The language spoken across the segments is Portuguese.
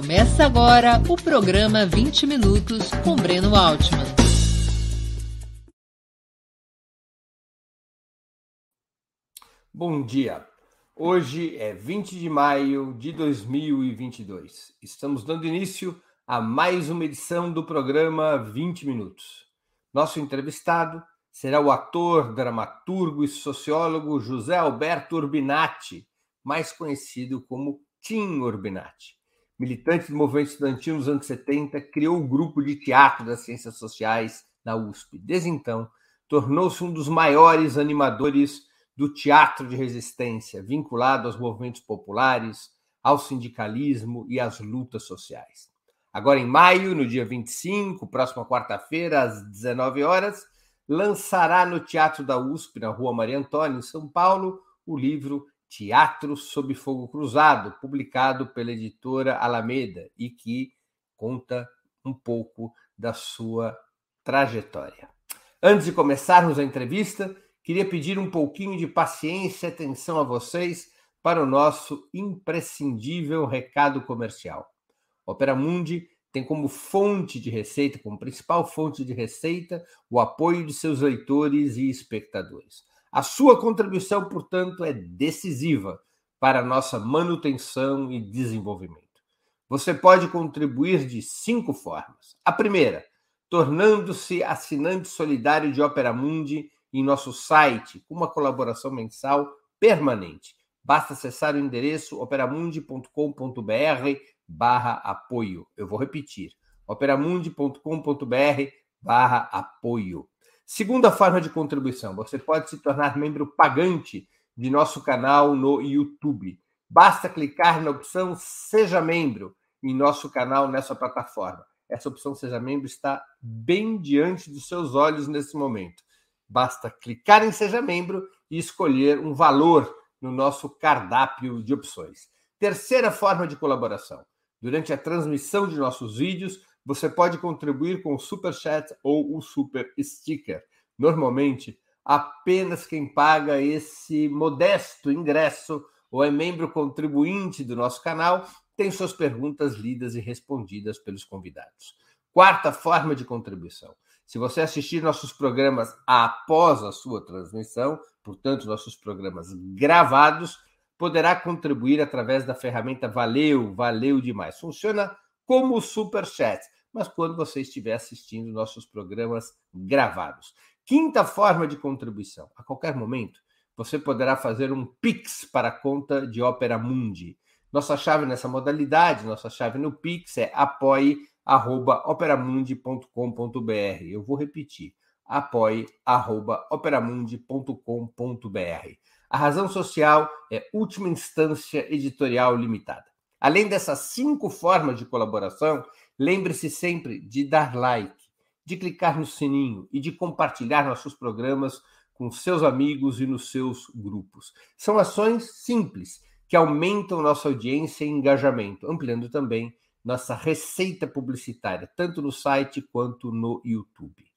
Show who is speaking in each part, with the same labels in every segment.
Speaker 1: Começa agora o programa 20 Minutos com Breno Altman.
Speaker 2: Bom dia. Hoje é 20 de maio de 2022. Estamos dando início a mais uma edição do programa 20 Minutos. Nosso entrevistado será o ator, dramaturgo e sociólogo José Alberto Urbinati, mais conhecido como Tim Urbinati. Militante do movimento estudantil nos anos 70, criou o grupo de teatro das ciências sociais na USP. Desde então, tornou-se um dos maiores animadores do teatro de resistência, vinculado aos movimentos populares, ao sindicalismo e às lutas sociais. Agora, em maio, no dia 25, próxima quarta-feira, às 19 horas, lançará no Teatro da USP, na Rua Maria Antônia, em São Paulo, o livro Teatro sob Fogo Cruzado, publicado pela editora Alameda e que conta um pouco da sua trajetória. Antes de começarmos a entrevista, queria pedir um pouquinho de paciência e atenção a vocês para o nosso imprescindível recado comercial. Opera Mundi tem como fonte de receita, como principal fonte de receita, o apoio de seus leitores e espectadores. A sua contribuição, portanto, é decisiva para a nossa manutenção e desenvolvimento. Você pode contribuir de cinco formas. A primeira, tornando-se assinante solidário de Opera Mundi em nosso site, com uma colaboração mensal permanente. Basta acessar o endereço operamundi.com.br barra apoio. Eu vou repetir, operamundi.com.br barra apoio. Segunda forma de contribuição, você pode se tornar membro pagante de nosso canal no YouTube. Basta clicar na opção Seja Membro em nosso canal nessa plataforma. Essa opção Seja Membro está bem diante dos seus olhos nesse momento. Basta clicar em Seja Membro e escolher um valor no nosso cardápio de opções. Terceira forma de colaboração. Durante a transmissão de nossos vídeos, você pode contribuir com o Super Chat ou o Super Sticker. Normalmente, apenas quem paga esse modesto ingresso ou é membro contribuinte do nosso canal tem suas perguntas lidas e respondidas pelos convidados. Quarta forma de contribuição. Se você assistir nossos programas após a sua transmissão, portanto, nossos programas gravados, poderá contribuir através da ferramenta Valeu, valeu demais. Funciona como o Super Chat, mas quando você estiver assistindo nossos programas gravados. Quinta forma de contribuição. A qualquer momento, você poderá fazer um Pix para a conta de Opera Mundi. Nossa chave nessa modalidade, nossa chave no Pix é apoie.operamundi.com.br. Eu vou repetir: apoie.operamundi.com.br. A razão social é última instância editorial limitada. Além dessas cinco formas de colaboração, lembre-se sempre de dar like, de clicar no sininho e de compartilhar nossos programas com seus amigos e nos seus grupos. São ações simples que aumentam nossa audiência e engajamento, ampliando também nossa receita publicitária, tanto no site quanto no YouTube.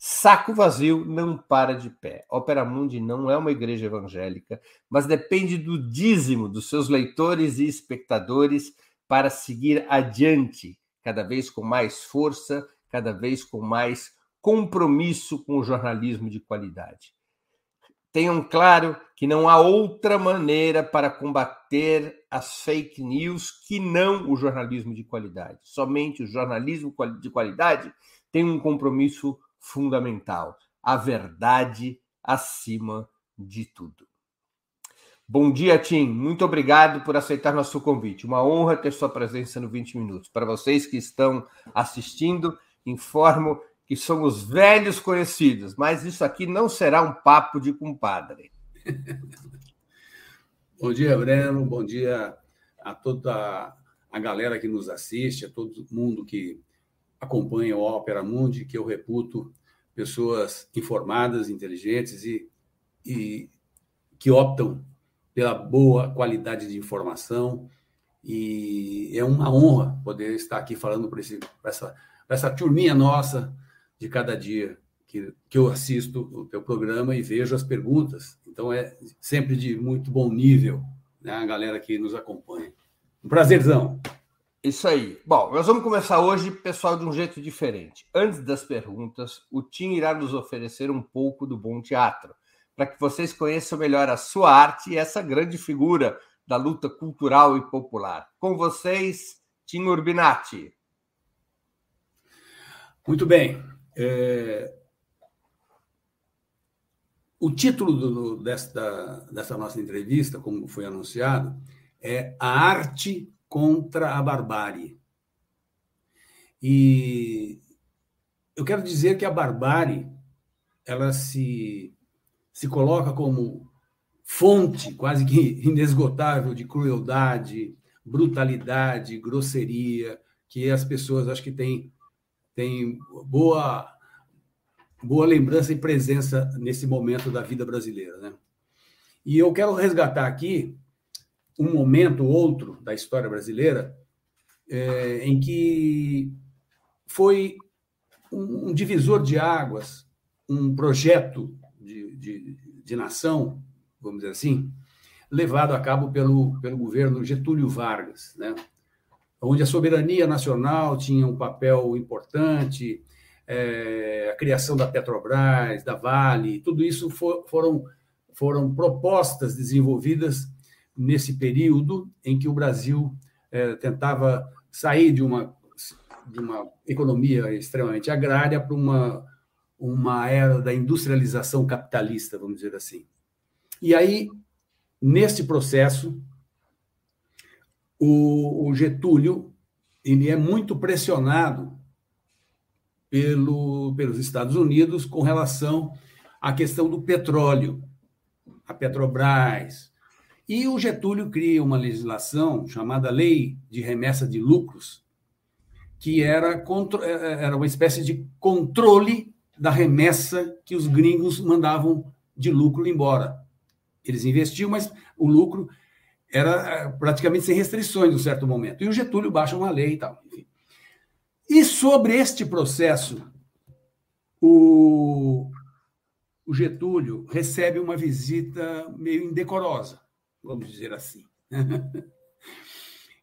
Speaker 2: Saco vazio não para de pé. Opera Mundi não é uma igreja evangélica, mas depende do dízimo dos seus leitores e espectadores para seguir adiante, cada vez com mais força, cada vez com mais compromisso com o jornalismo de qualidade. Tenham claro que não há outra maneira para combater as fake news que não o jornalismo de qualidade. Somente o jornalismo de qualidade tem um compromisso fundamental: a verdade acima de tudo. Bom dia, Tim. Muito obrigado por aceitar nosso convite. Uma honra ter sua presença no 20 Minutos. Para vocês que estão assistindo, informo que somos velhos conhecidos, mas isso aqui não será um papo de compadre.
Speaker 3: Bom dia, Breno. Bom dia a toda a galera que nos assiste, a todo mundo que acompanha o Opera Mundi, que eu reputo pessoas informadas, inteligentes e, e que optam pela boa qualidade de informação. E é uma honra poder estar aqui falando para essa, essa turminha nossa de cada dia que, que eu assisto o teu programa e vejo as perguntas. Então é sempre de muito bom nível, né, a galera que nos acompanha. Um prazerzão.
Speaker 2: Isso aí. Bom, nós vamos começar hoje, pessoal, de um jeito diferente. Antes das perguntas, o Tim irá nos oferecer um pouco do bom teatro, para que vocês conheçam melhor a sua arte e essa grande figura da luta cultural e popular. Com vocês, Tim Urbinati.
Speaker 3: Muito bem. É... O título do, desta, dessa nossa entrevista, como foi anunciado, é A Arte contra a Barbárie. E eu quero dizer que a barbárie ela se, se coloca como fonte quase que inesgotável de crueldade, brutalidade, grosseria, que as pessoas acho que têm, têm boa boa lembrança e presença nesse momento da vida brasileira. Né? E eu quero resgatar aqui um momento outro da história brasileira é, em que foi um, um, divisor de águas, um projeto de, de, de, nação, vamos dizer assim, levado a cabo pelo, pelo governo Getúlio Vargas, né? onde a soberania nacional tinha um papel importante, é, a criação da Petrobras, da Vale, tudo isso for, foram, foram propostas desenvolvidas nesse período em que o Brasil é, tentava sair de uma, de uma economia extremamente agrária para uma, uma era da industrialização capitalista, vamos dizer assim. E aí, nesse processo, o, o Getúlio ele é muito pressionado pelo, pelos Estados Unidos com relação à questão do petróleo, a Petrobras. E o Getúlio cria uma legislação chamada Lei de Remessa de Lucros, que era, contra, é, é, era uma espécie de controle da remessa que os gringos mandavam de lucro embora. Eles investiam, mas o lucro era é, praticamente sem restrições, em certo momento. E o Getúlio baixa uma lei e tal. Enfim. E sobre este processo, o, o Getúlio recebe uma visita meio indecorosa, vamos dizer assim.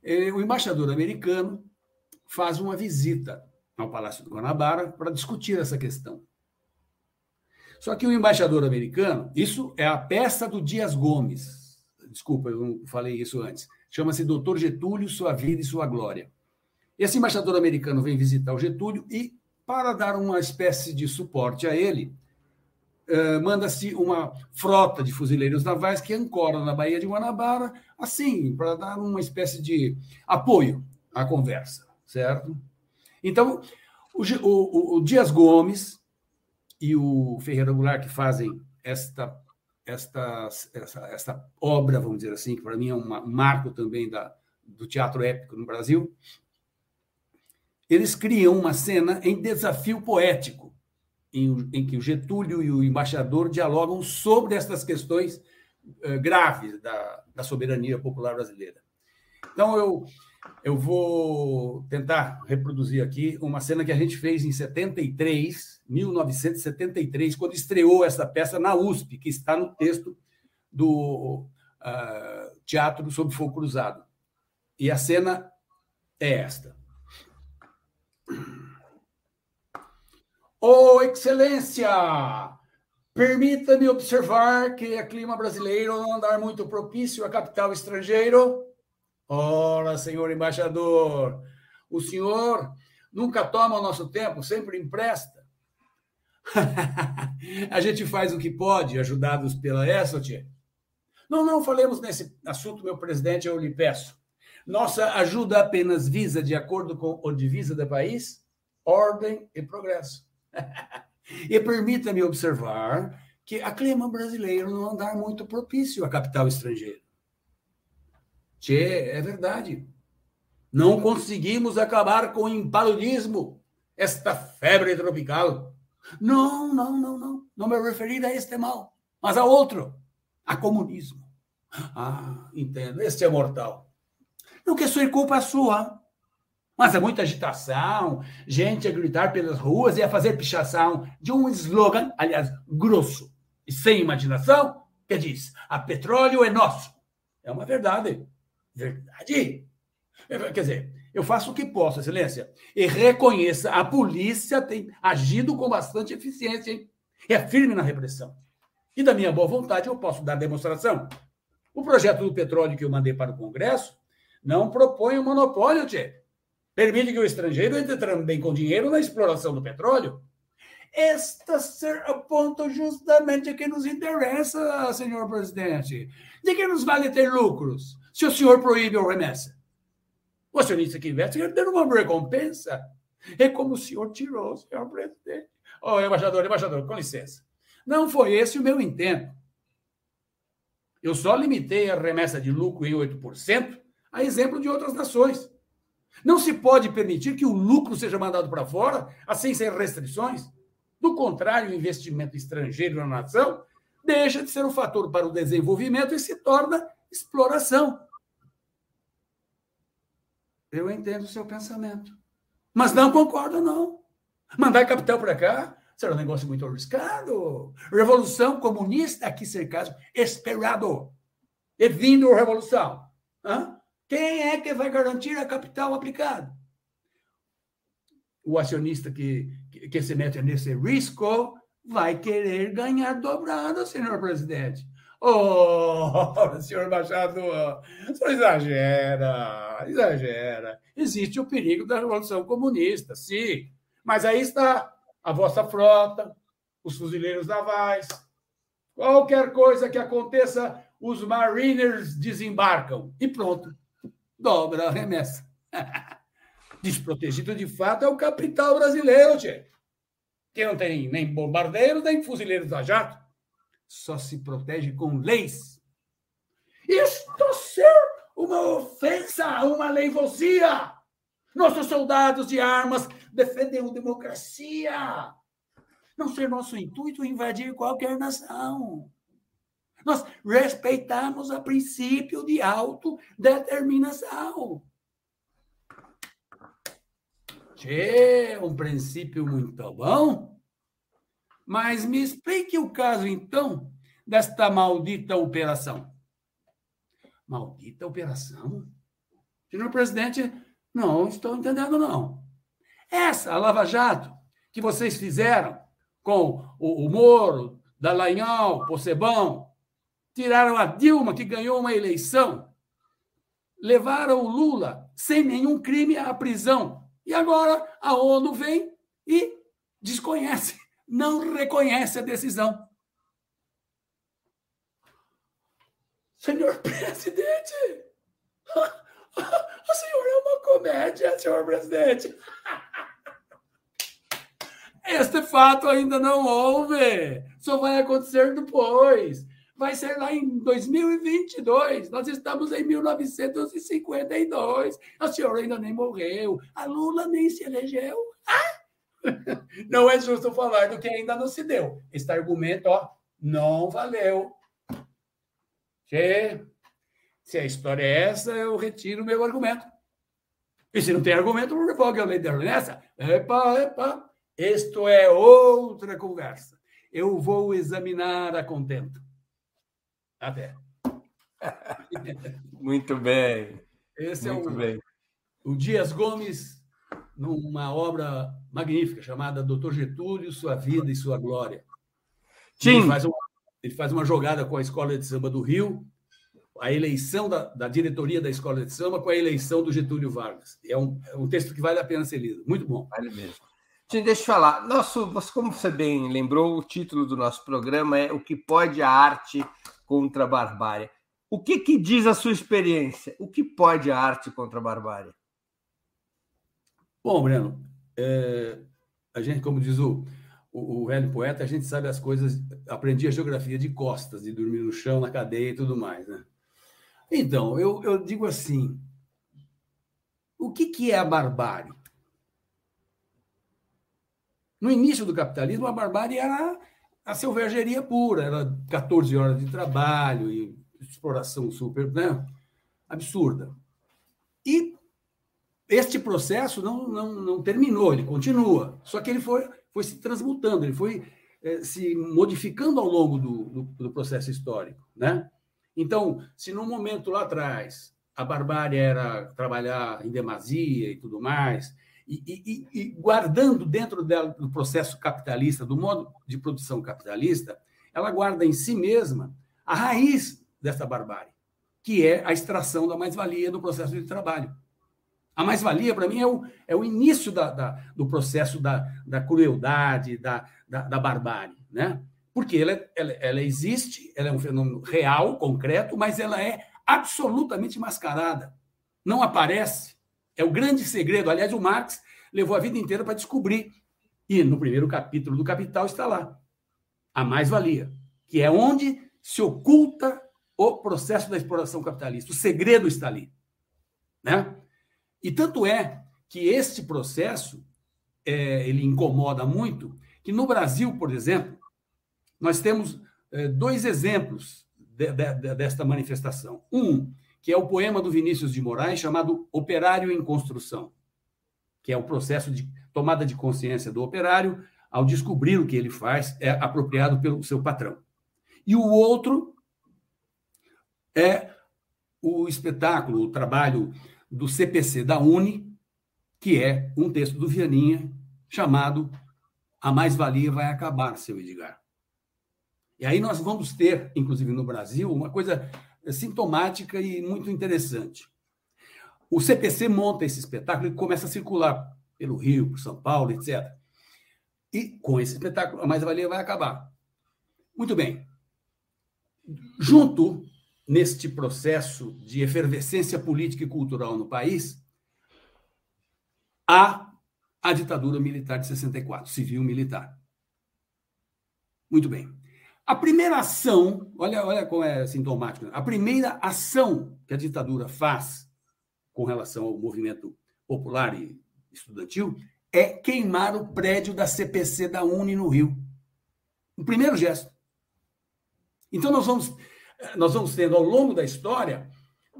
Speaker 3: É, o embaixador americano faz uma visita ao Palácio do Guanabara para discutir essa questão. Só que o embaixador americano, isso é a peça do Dias Gomes. Desculpa, eu não falei isso antes. Chama-se Doutor Getúlio, Sua Vida e Sua Glória. Esse embaixador americano vem visitar o Getúlio e, para dar uma espécie de suporte a ele, uh, manda-se uma frota de fuzileiros navais que ancora na Baía de Guanabara, assim, para dar uma espécie de apoio à conversa, certo? Então, o, o, o Dias Gomes e o Ferreira Goulart, que fazem esta, esta, esta, esta obra, vamos dizer assim, que para mim é um marco também da, do teatro épico no Brasil, eles criam uma cena em desafio poético, em, em que o Getúlio e o embaixador dialogam sobre estas questões uh, graves da, da soberania popular brasileira. Então, eu, eu vou tentar reproduzir aqui uma cena que a gente fez em 73, 1973, quando estreou essa peça na USP, que está no texto do uh, Teatro sob Fogo Cruzado. E a cena é esta. Oh, Excelência! Permita-me observar que a clima brasileiro não andar muito propício a capital estrangeiro. Ora, senhor embaixador, o senhor nunca toma o nosso tempo, sempre empresta. a gente faz o que pode, ajudados pela ESOT. Não, não falemos nesse assunto, meu presidente, eu lhe peço. Nossa ajuda apenas visa, de acordo com o divisa do país, ordem e progresso. e permita-me observar que a clima brasileiro não andar muito propício à capital estrangeira. Tchê, é verdade. Não conseguimos acabar com o impaludismo, esta febre tropical. Não, não, não, não. Não me referi a este mal, mas a outro, a comunismo. Ah, entendo. Este é mortal. Não que sua culpa sua. Mas é muita agitação, gente a gritar pelas ruas e a fazer pichação de um slogan, aliás, grosso e sem imaginação, que diz: a petróleo é nosso. É uma verdade. Verdade. Quer dizer, Eu faço o que posso, Excelência. E reconheça, a polícia tem agido com bastante eficiência, hein? É firme na repressão. E da minha boa vontade eu posso dar demonstração. O projeto do petróleo que eu mandei para o Congresso não propõe um monopólio, Tchê. Permite que o estrangeiro entre também com dinheiro na exploração do petróleo. Este ser o ponto justamente que nos interessa, senhor presidente. De que nos vale ter lucros se o senhor proíbe a remessa? O acionista que investe quer ter uma recompensa. É como o senhor tirou, senhor presidente. Oh, embaixador, embaixador, com licença. Não foi esse o meu intento. Eu só limitei a remessa de lucro em 8%, a exemplo de outras nações. Não se pode permitir que o lucro seja mandado para fora, assim sem restrições. Do contrário, o investimento estrangeiro na nação deixa de ser um fator para o desenvolvimento e se torna exploração. Eu entendo o seu pensamento. Mas não concordo, não. Mandar capital para cá será um negócio muito arriscado. Revolução comunista, aqui ser caso, esperado. E vindo a revolução. Hã? Quem é que vai garantir a capital aplicada? O acionista que, que, que se mete nesse risco vai querer ganhar dobrado, senhor presidente. Oh, senhor senhor exagera, exagera. Existe o perigo da Revolução Comunista, sim. Mas aí está a vossa frota, os fuzileiros navais. Qualquer coisa que aconteça, os mariners desembarcam. E pronto, dobra a remessa. Desprotegido de fato é o capital brasileiro, tchê. Que não tem nem bombardeiros, nem fuzileiros a jato só se protege com leis. Isto ser uma ofensa, uma leivosia. Nossos soldados de armas defendem a democracia. Não ser nosso intuito invadir qualquer nação. Nós respeitamos o princípio de autodeterminação. Tchê, um princípio muito bom. Mas me explique o caso, então, desta maldita operação. Maldita operação? Senhor presidente, não estou entendendo, não. Essa, a Lava Jato, que vocês fizeram com o, o Moro, Dallagnol, Possebão, tiraram a Dilma, que ganhou uma eleição, levaram o Lula sem nenhum crime à prisão. E agora a ONU vem e desconhece não reconhece a decisão. Senhor presidente, o senhor é uma comédia, senhor presidente. Este fato ainda não houve, só vai acontecer depois. Vai ser lá em 2022. Nós estamos em 1952. O senhor ainda nem morreu. A Lula nem se elegeu. Ah! Não é justo falar do que ainda não se deu. Este argumento, ó, não valeu. Que, se a história é essa, eu retiro meu argumento. E se não tem argumento, eu revogo a lei da nessa. Epa, epa, isto é outra conversa. Eu vou examinar a contento. Até.
Speaker 2: Muito bem.
Speaker 3: Esse Muito é o, bem. o Dias Gomes numa obra magnífica chamada Doutor Getúlio, Sua Vida e Sua Glória. Sim. Ele faz, uma, ele faz uma jogada com a Escola de Samba do Rio, a eleição da, da, diretoria da Escola de Samba com a eleição do Getúlio Vargas. É um, é um texto que vale a pena ser lido. Muito bom.
Speaker 2: Vale mesmo. Sim, deixa eu falar. Nosso, como você bem lembrou, o título do nosso programa é O que pode a arte contra a barbárie. O que, que diz a sua experiência? O que pode a arte contra a barbárie?
Speaker 3: Bom, Breno, é, a gente, como diz o, o, o, velho poeta, a gente sabe as coisas, aprendi a geografia de costas, de dormir no chão, na cadeia e tudo mais, né? Então, eu, eu digo assim, o que, que é a barbárie? No início do capitalismo, a barbárie era a selvageria pura, era 14 horas de trabalho e exploração super né? absurda. E este processo não, não, não terminou, ele continua. Só que ele foi, foi se transmutando, ele foi é, se modificando ao longo do, do, do, processo histórico. Né? Então, se no momento lá atrás a barbárie era trabalhar em demasia e tudo mais, e, e, e guardando dentro dela, do processo capitalista, do modo de produção capitalista, ela guarda em si mesma a raiz dessa barbárie, que é a extração da mais-valia do processo de trabalho. A mais-valia, para mim, é o, é o início da, da, do processo da, da crueldade, da, da, barbárie. Né? Porque ela, ela, ela existe, ela é um fenômeno real, concreto, mas ela é absolutamente mascarada. Não aparece. É o grande segredo. Aliás, o Marx levou a vida inteira para descobrir. E no primeiro capítulo do Capital está lá. A mais-valia, que é onde se oculta o processo da exploração capitalista. O segredo está ali. Né? E tanto é que este processo é, ele incomoda muito, que no Brasil, por exemplo, nós temos é, dois exemplos de, de, desta manifestação. Um, que é o poema do Vinícius de Moraes, chamado Operário em Construção, que é o processo de tomada de consciência do operário ao descobrir o que ele faz é apropriado pelo seu patrão. E o outro é o espetáculo, o trabalho do CPC da Uni, que é um texto do Vianinha chamado A Mais-Valia Vai Acabar, seu Edgar. E aí nós vamos ter, inclusive no Brasil, uma coisa sintomática e muito interessante. O CPC monta esse espetáculo e começa a circular pelo Rio, por São Paulo, etc. E com esse espetáculo, a mais-valia vai acabar. Muito bem. Junto neste processo de efervescência política e cultural no país, há a ditadura militar de 64, civil-militar. Muito bem. A primeira ação, olha, olha como é sintomático, a primeira ação que a ditadura faz com relação ao movimento popular e estudantil é queimar o prédio da CPC da Uni no Rio. O primeiro gesto. Então nós vamos nós vamos tendo ao longo da história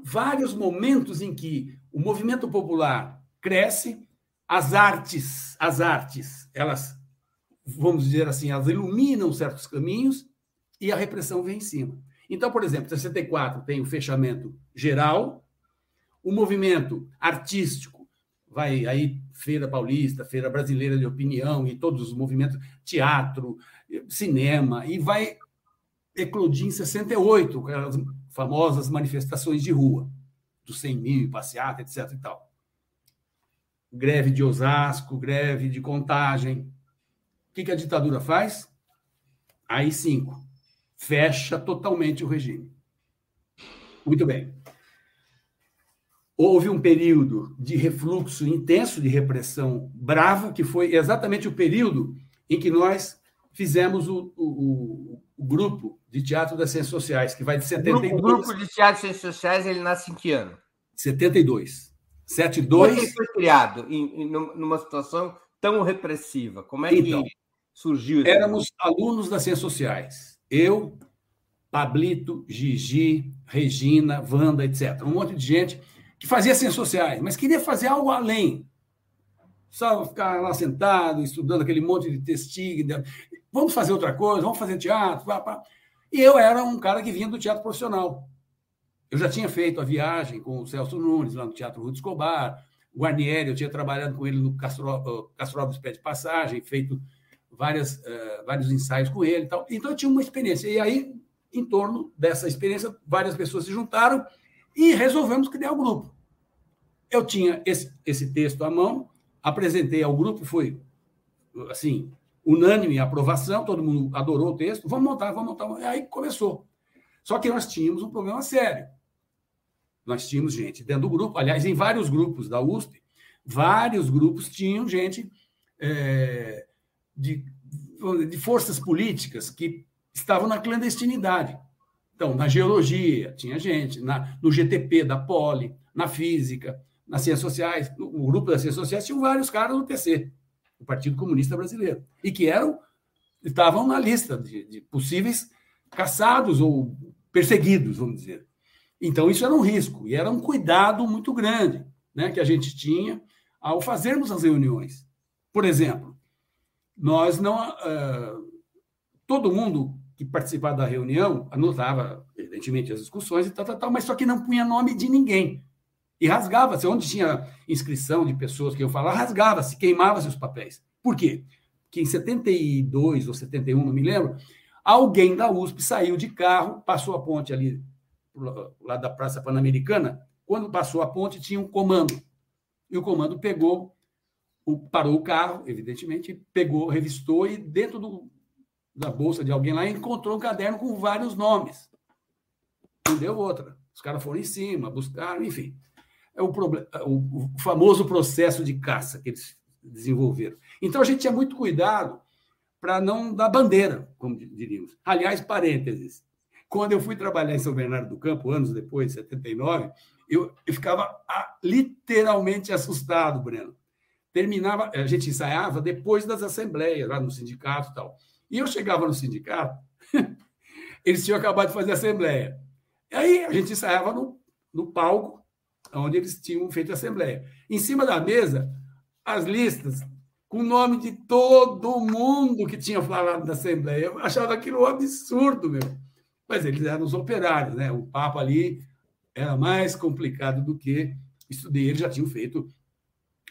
Speaker 3: vários momentos em que o movimento popular cresce, as artes, as artes, elas vamos dizer assim, elas iluminam certos caminhos e a repressão vem em cima. Então, por exemplo, 64 tem o fechamento geral, o movimento artístico vai aí Feira Paulista, Feira Brasileira de Opinião e todos os movimentos, teatro, cinema, e vai eclodir em 68, aquelas famosas manifestações de rua, dos 100 mil, passeata, etc. e tal. Greve de Osasco, greve de Contagem. O que a ditadura faz? Aí cinco fecha totalmente o regime. Muito bem. Houve um período de refluxo intenso, de repressão brava, que foi exatamente o período em que nós fizemos o, o, o grupo de teatro das ciências sociais, que vai de 72...
Speaker 2: O grupo de teatro das ciências sociais, ele nasce em que ano?
Speaker 3: 72. 72... Como
Speaker 2: ele foi criado em, em, numa situação tão repressiva? Como é então, que surgiu?
Speaker 3: Éramos alunos das ciências sociais eu, Pablito, Gigi, Regina, Wanda, etc. Um monte de gente que fazia ciências sociais, mas queria fazer algo além. Só ficar lá sentado, estudando aquele monte de testígio. Vamos fazer outra coisa, vamos fazer teatro. Pá, pá. E eu era um cara que vinha do teatro profissional. Eu já tinha feito a viagem com o Celso Nunes, lá no Teatro Ruth Escobar. Guarnieri, eu tinha trabalhado com ele no Castro, Castro Alves Pé de Passagem, feito várias, uh, vários ensaios com ele e tal. Então eu tinha uma experiência. E aí, em torno dessa experiência, várias pessoas se juntaram e resolvemos criar o grupo. Eu tinha esse, esse texto à mão, apresentei ao grupo, foi assim, unânime aprovação, todo mundo adorou o texto, vamos montar, vamos montar. E aí começou. Só que nós tínhamos um problema sério. Nós tínhamos gente dentro do grupo, aliás, em vários grupos da USP, vários grupos tinham gente é, de, de forças políticas que estavam na clandestinidade. Então, na geologia, tinha gente, na, no GTP da Poli, na física, nas ciências sociais, no, no grupo das ciências sociais, tinham vários caras do PC, o Partido Comunista Brasileiro, e que eram estavam na lista de, de possíveis caçados ou perseguidos, vamos dizer. Então, isso era um risco, e era um cuidado muito grande né, que a gente tinha ao fazermos as reuniões. Por exemplo, nós não. Uh, todo mundo que participava da reunião anotava, evidentemente, as discussões e tal, tal, tal, mas só que não punha nome de ninguém. E rasgava-se, onde tinha inscrição de pessoas que eu falava, rasgava-se, queimava-se os papéis. Por quê? Porque em 72 ou 71, não me lembro, alguém da USP saiu de carro, passou a ponte ali, lá da Praça Pan-Americana. Quando passou a ponte, tinha um comando. E o comando pegou, parou o carro, evidentemente, pegou, revistou e dentro do, da bolsa de alguém lá encontrou um caderno com vários nomes. Não deu outra. Os caras foram em cima, buscaram, enfim é o, problema, o, o famoso processo de caça que eles desenvolveram. Então a gente tinha muito cuidado para não dar bandeira, como diríamos. Aliás, parênteses, quando eu fui trabalhar em São Bernardo do Campo, anos depois, 79, eu, eu ficava ah, literalmente assustado, Breno. Terminava, a gente ensaiava depois das assembleias, lá no sindicato e tal. E eu chegava no sindicato, eles tinham acabado de fazer assembleia. Aí a gente ensaiava no, no palco, onde eles tinham feito a assembleia. Em cima da mesa, as listas com o nome de todo mundo que tinha falado da assembleia. Eu achava aquilo um absurdo, meu. Mas eles eram os operários, né? O papo ali era mais complicado do que estudei. Eles já tinham feito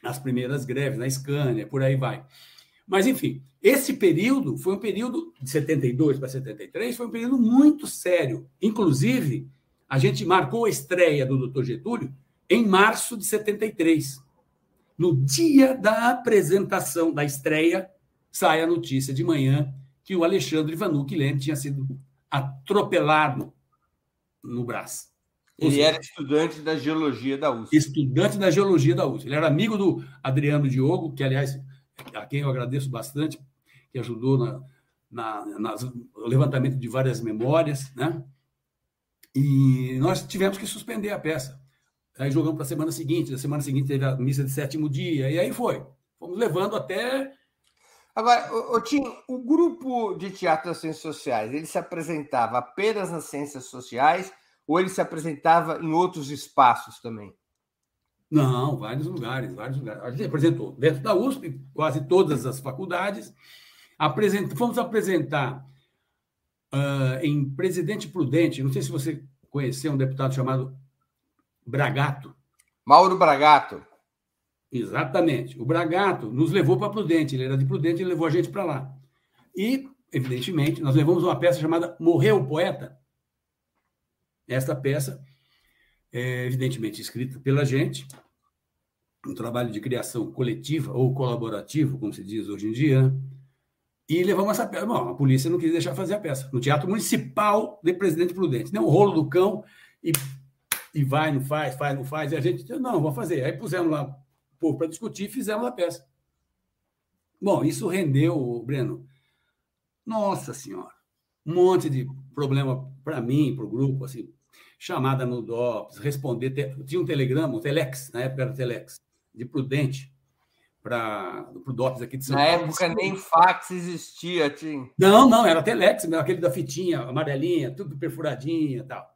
Speaker 3: as primeiras greves na Scania, por aí vai. Mas, enfim, esse período foi um período de 72 para 73, foi um período muito sério. Inclusive, a gente marcou a estreia do Dr. Getúlio em março de 73. No dia da apresentação, da estreia, sai a notícia de manhã que o Alexandre Vanucci Leme tinha sido atropelado no Brás.
Speaker 2: Ele era estudante da geologia da USP.
Speaker 3: Estudante da geologia da USP. Ele era amigo do Adriano Diogo, que, aliás, a quem eu agradeço bastante, que ajudou na, na, no levantamento de várias memórias, né? E nós tivemos que suspender a peça. Aí jogamos para a semana seguinte, na semana seguinte teve a missa de sétimo dia, e aí foi. Fomos levando até.
Speaker 2: Agora, o, Tim, o grupo de teatro das ciências sociais, ele se apresentava apenas nas ciências sociais ou ele se apresentava em outros espaços também?
Speaker 3: Não, vários lugares, vários lugares. A gente apresentou dentro da USP, quase todas as faculdades. Apresent... Fomos apresentar uh, em Presidente Prudente, não sei se você conheceu um deputado chamado Bragato.
Speaker 2: Mauro Bragato.
Speaker 3: Exatamente. O Bragato nos levou para Prudente. Ele era de Prudente e levou a gente para lá. E, evidentemente, nós levamos uma peça chamada Morreu o Poeta. Esta peça é, evidentemente, escrita pela gente, um trabalho de criação coletiva ou colaborativo, como se diz hoje em dia, e levamos essa peça. Bom, a polícia não quis deixar fazer a peça. No Teatro Municipal de Presidente Prudente. Deu um rolo do cão e e vai, não faz, faz, não faz, e a gente disse, não, vou fazer. Aí pusemos lá o povo para discutir e fizemos a peça. Bom, isso rendeu, Breno, nossa senhora, um monte de problema para mim, para o grupo, assim, chamada no DOPS, responder, tinha um telegrama, um telex, na época era telex, de Prudente, para o DOPS aqui de São
Speaker 2: Paulo. Na época nem fax existia, Tim.
Speaker 3: Não, não, era telex, aquele da fitinha amarelinha, tudo perfuradinha e tal.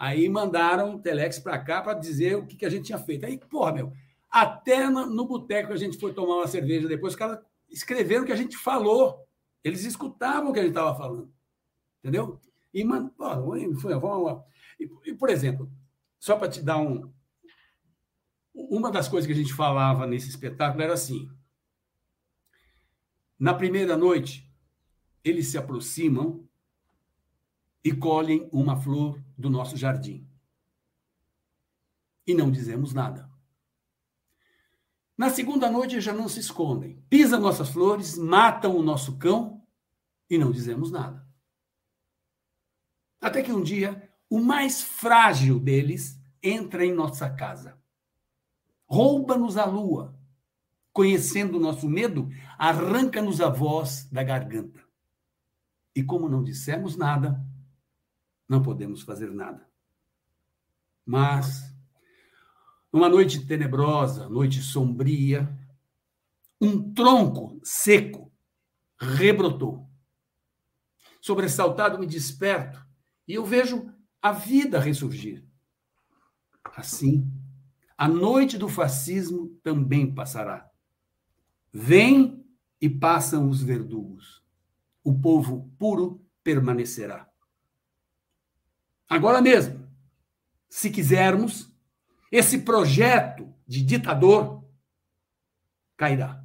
Speaker 3: Aí mandaram o Telex para cá para dizer o que, que a gente tinha feito. Aí, porra, meu, até no, no boteco a gente foi tomar uma cerveja depois, os caras escreveram o que a gente falou. Eles escutavam o que a gente estava falando. Entendeu? E, mano, foi, vamos, e, e, por exemplo, só para te dar um. Uma das coisas que a gente falava nesse espetáculo era assim: na primeira noite, eles se aproximam e colhem uma flor do nosso jardim. E não dizemos nada. Na segunda noite já não se escondem. Pisam nossas flores, matam o nosso cão e não dizemos nada. Até que um dia, o mais frágil deles entra em nossa casa. Rouba-nos a lua. Conhecendo o nosso medo, arranca-nos a voz da garganta. E como não dissemos nada, não podemos fazer nada. Mas, numa noite tenebrosa, noite sombria, um tronco seco rebrotou. Sobressaltado, me desperto e eu vejo a vida ressurgir. Assim, a noite do fascismo também passará. Vem e passam os verdugos. O povo puro permanecerá. Agora mesmo, se quisermos, esse projeto de ditador cairá.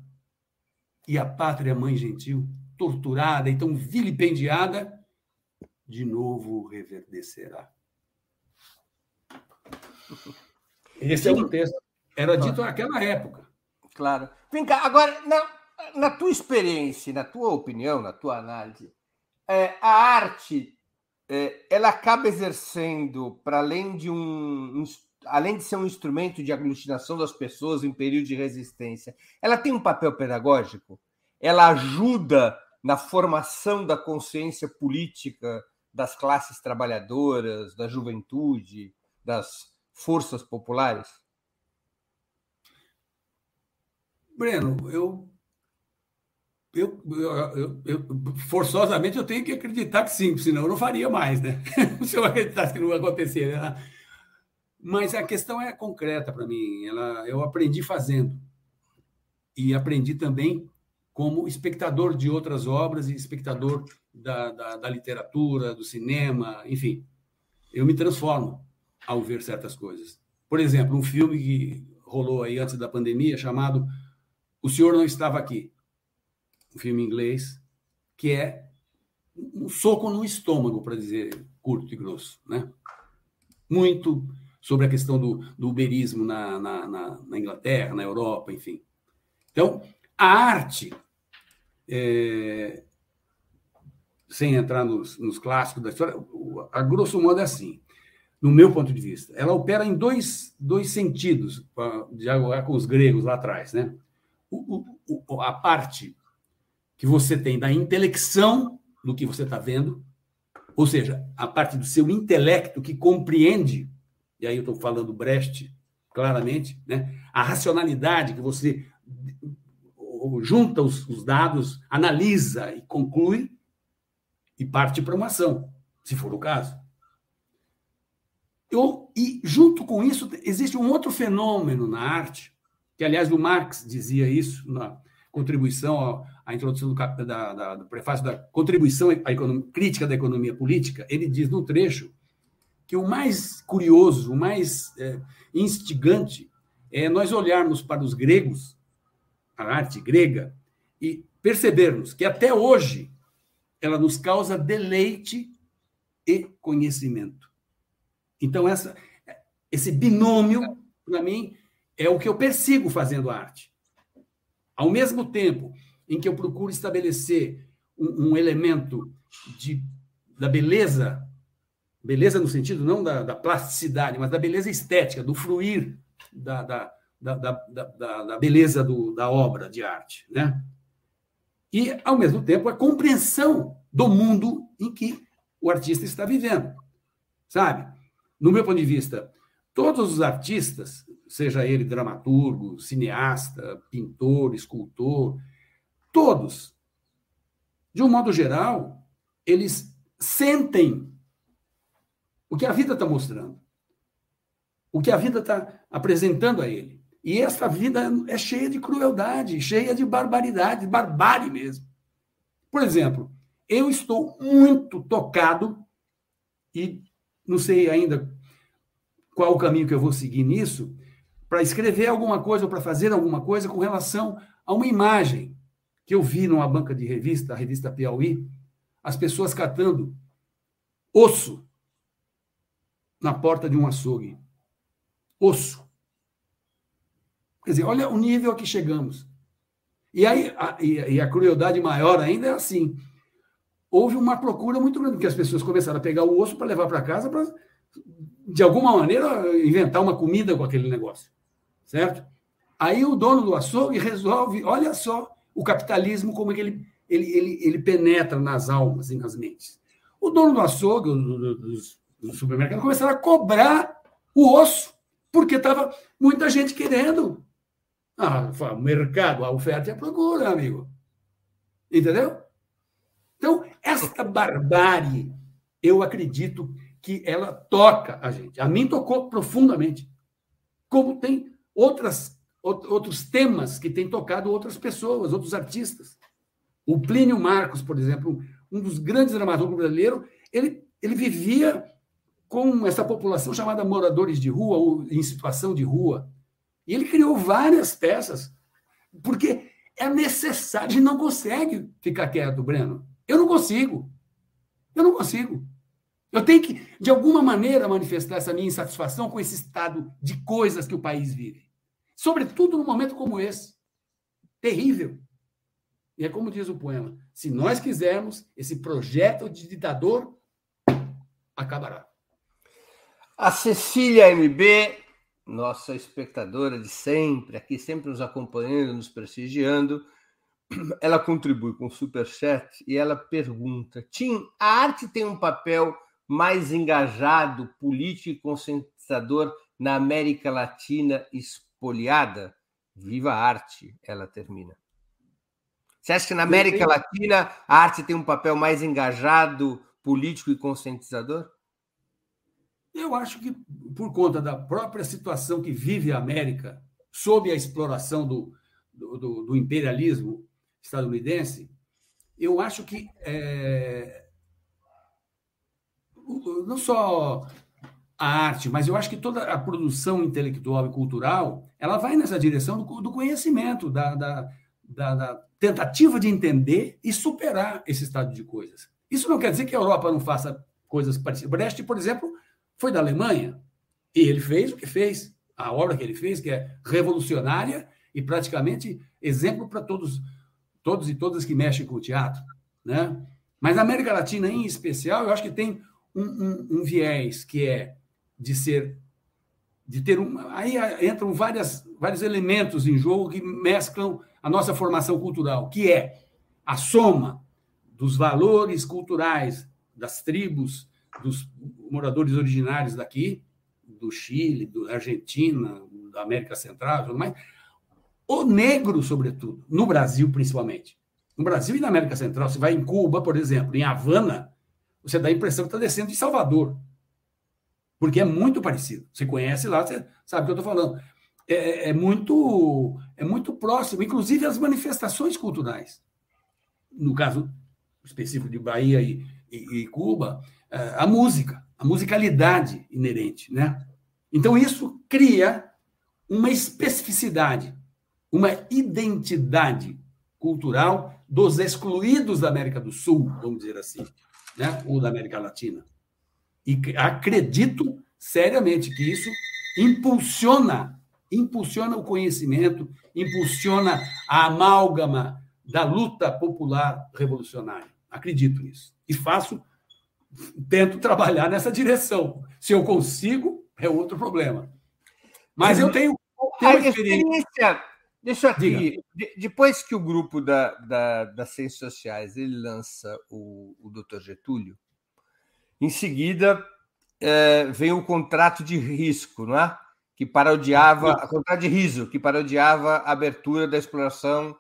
Speaker 3: E a pátria mãe gentil, torturada, então vilipendiada, de novo reverdecerá. Esse é um texto. Era dito naquela época.
Speaker 2: Claro. Vem cá, agora, na, na tua experiência, na tua opinião, na tua análise, é, a arte é, ela acaba exercendo, para além de um, um, além de ser um instrumento de aglutinação das pessoas em período de resistência, ela tem um papel pedagógico? Ela ajuda na formação da consciência política das classes trabalhadoras, da juventude, das forças populares?
Speaker 3: Breno, eu, eu, eu, eu, forçosamente eu tenho que acreditar que sim, senão eu não faria mais, né? Se eu acreditasse que não ia acontecer. Né? Mas a questão é concreta para mim. Ela, eu aprendi fazendo. E aprendi também como espectador de outras obras e espectador da, da, da literatura, do cinema, enfim. Eu me transformo ao ver certas coisas. Por exemplo, um filme que rolou aí antes da pandemia chamado O Senhor Não Estava Aqui. Um filme inglês que é um soco no estômago, para dizer curto e grosso, né? Muito sobre a questão do, do uberismo na, na, na, na Inglaterra, na Europa, enfim. Então, a arte, é, sem entrar nos, nos, clássicos da história, a grosso modo é assim no meu ponto de vista. Ela opera em dois, dois sentidos, de com os gregos lá atrás. Né? O, o, a parte que você tem da intelecção do que você está vendo, ou seja, a parte do seu intelecto que compreende, e aí eu estou falando Brecht claramente, né? a racionalidade que você junta os, os dados, analisa e conclui e parte para uma ação, se for o caso. Eu, e, junto com isso, existe um outro fenômeno na arte, que, aliás, o Marx dizia isso na contribuição à, introdução do, da, da, do prefácio da contribuição à economia, crítica da economia política. Ele diz no trecho que o mais curioso, o mais é, instigante é nós olharmos para os gregos, a arte grega, e percebermos que até hoje ela nos causa deleite e conhecimento. Então, essa, esse binômio, para mim, é o que eu persigo fazendo arte. Ao mesmo tempo em que eu procuro estabelecer um, um elemento de, da beleza, beleza no sentido não da, da, plasticidade, mas da beleza estética, do fluir da, da, da, da, da beleza do, da obra de arte. Né? E, ao mesmo tempo, a compreensão do mundo em que o artista está vivendo. Sabe? no meu ponto de vista, todos os artistas, seja ele dramaturgo, cineasta, pintor, escultor, todos, de um modo geral, eles sentem o que a vida está mostrando, o que a vida está apresentando a ele. E essa vida é cheia de crueldade, cheia de barbaridade, barbárie mesmo. Por exemplo, eu estou muito tocado e não sei ainda qual o caminho que eu vou seguir nisso, para escrever alguma coisa ou para fazer alguma coisa com relação a uma imagem que eu vi numa banca de revista, a revista Piauí, as pessoas catando osso na porta de um açougue. Osso. Quer dizer, olha o nível a que chegamos. E aí, a, e a crueldade maior ainda é assim houve uma procura muito grande, porque as pessoas começaram a pegar o osso para levar para casa para, de alguma maneira, inventar uma comida com aquele negócio. Certo? Aí o dono do açougue resolve, olha só o capitalismo, como é que ele, ele, ele, ele penetra nas almas e nas mentes. O dono do açougue, do, do, do supermercado, começaram a cobrar o osso, porque estava muita gente querendo. Ah, o mercado, a oferta e a procura, amigo. Entendeu? Então, esta barbárie, eu acredito que ela toca a gente. A mim tocou profundamente. Como tem outras, outros temas que têm tocado outras pessoas, outros artistas. O Plínio Marcos, por exemplo, um dos grandes dramaturgos brasileiros, ele, ele vivia com essa população chamada moradores de rua ou em situação de rua. E ele criou várias peças, porque é necessário, a gente não consegue ficar quieto, Breno. Eu não consigo. Eu não consigo. Eu tenho que, de alguma maneira, manifestar essa minha insatisfação com esse estado de coisas que o país vive. Sobretudo num momento como esse. Terrível. E é como diz o poema: se nós quisermos, esse projeto de ditador acabará.
Speaker 2: A Cecília MB, nossa espectadora de sempre, aqui sempre nos acompanhando, nos prestigiando, ela contribui com o Superchat e ela pergunta: Tim, a arte tem um papel mais engajado, político e conscientizador na América Latina espoliada? Viva a arte, ela termina. Você acha que na América Latina a arte tem um papel mais engajado, político e conscientizador?
Speaker 3: Eu acho que, por conta da própria situação que vive a América, sob a exploração do, do, do, imperialismo estadunidense, eu acho que é, não só a arte, mas eu acho que toda a produção intelectual e cultural ela vai nessa direção do, do conhecimento, da, da, da, da, tentativa de entender e superar esse estado de coisas. Isso não quer dizer que a Europa não faça coisas parecidas. Brecht, por exemplo, foi da Alemanha e ele fez o que fez, a obra que ele fez, que é revolucionária e praticamente exemplo para todos, todos e todas que mexem com o teatro, né? Mas a América Latina, em especial, eu acho que tem um, um, um viés que é de ser, de ter um, aí entram várias, vários elementos em jogo que mesclam a nossa formação cultural, que é a soma dos valores culturais das tribos, dos moradores originários daqui, do Chile, da Argentina, da América Central, tudo mais, o negro, sobretudo, no Brasil principalmente. No Brasil e na América Central, você vai em Cuba, por exemplo, em Havana, você dá a impressão que está descendo de Salvador. Porque é muito parecido. Você conhece lá, você sabe o que eu estou falando. É, é, muito, é muito próximo, inclusive as manifestações culturais. No caso específico de Bahia e, e, e Cuba, a música, a musicalidade inerente, né? Então isso cria uma especificidade, uma identidade cultural dos excluídos da América do Sul, vamos dizer assim, né? ou da América Latina. E acredito seriamente que isso impulsiona, impulsiona o conhecimento, impulsiona a amálgama da luta popular revolucionária. Acredito nisso. E faço tento trabalhar nessa direção. Se eu consigo, é outro problema. Mas eu tenho,
Speaker 2: tenho a experiência. Deixa aqui. depois que o grupo da, da, das ciências sociais ele lança o, o Dr. Getúlio, em seguida é, vem o contrato de risco, não é? Que parodiava, a contrato de riso, que parodiava a abertura da exploração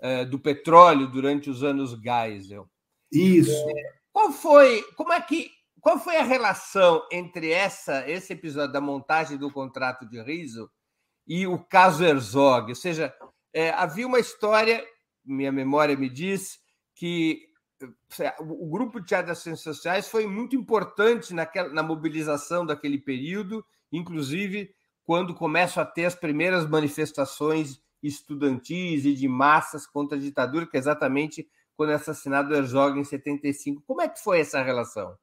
Speaker 2: é, do petróleo durante os anos Geisel.
Speaker 3: Isso.
Speaker 2: É, qual foi, como é que, qual foi a relação entre essa, esse episódio da montagem do contrato de riso e o caso Herzog? Ou seja, é, havia uma história, minha memória me diz, que o grupo de teatro das ciências sociais foi muito importante naquela, na mobilização daquele período, inclusive quando começam a ter as primeiras manifestações estudantis e de massas contra a ditadura, que é exatamente quando é assassinado o Herzog em 75. Como é que foi essa relação?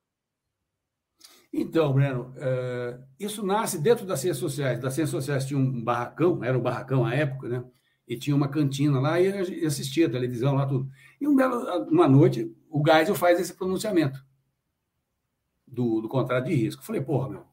Speaker 3: Então, Breno, é, isso nasce dentro das ciências sociais. Das ciências sociais tinha um barracão, era o barracão à época, né? E tinha uma cantina lá e assistia a televisão lá, tudo. E um belo, uma noite, o Geisel faz esse pronunciamento do, do contrato de risco. Eu falei, porra, meu,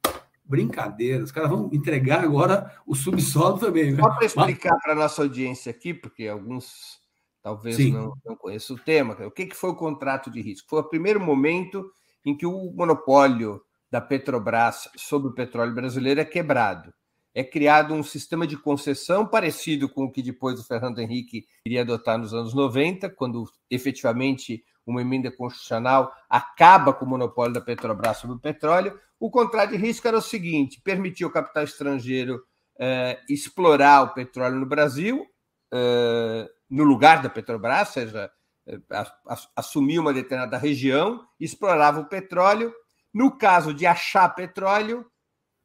Speaker 3: brincadeira, os caras vão entregar agora o subsolo também.
Speaker 2: Né? Só para explicar para a nossa audiência aqui, porque alguns talvez não, não conheçam o tema. O que, que foi o contrato de risco? Foi o primeiro momento em que o monopólio da Petrobras sobre o petróleo brasileiro é quebrado. É criado um sistema de concessão parecido com o que depois o Fernando Henrique iria adotar nos anos 90, quando efetivamente uma emenda constitucional acaba com o monopólio da Petrobras sobre o petróleo. O contrato de risco era o seguinte: permitir ao capital estrangeiro eh, explorar o petróleo no Brasil, no lugar da Petrobras, ou seja, eh, assumia uma determinada região, explorava o petróleo, No caso de achar petróleo,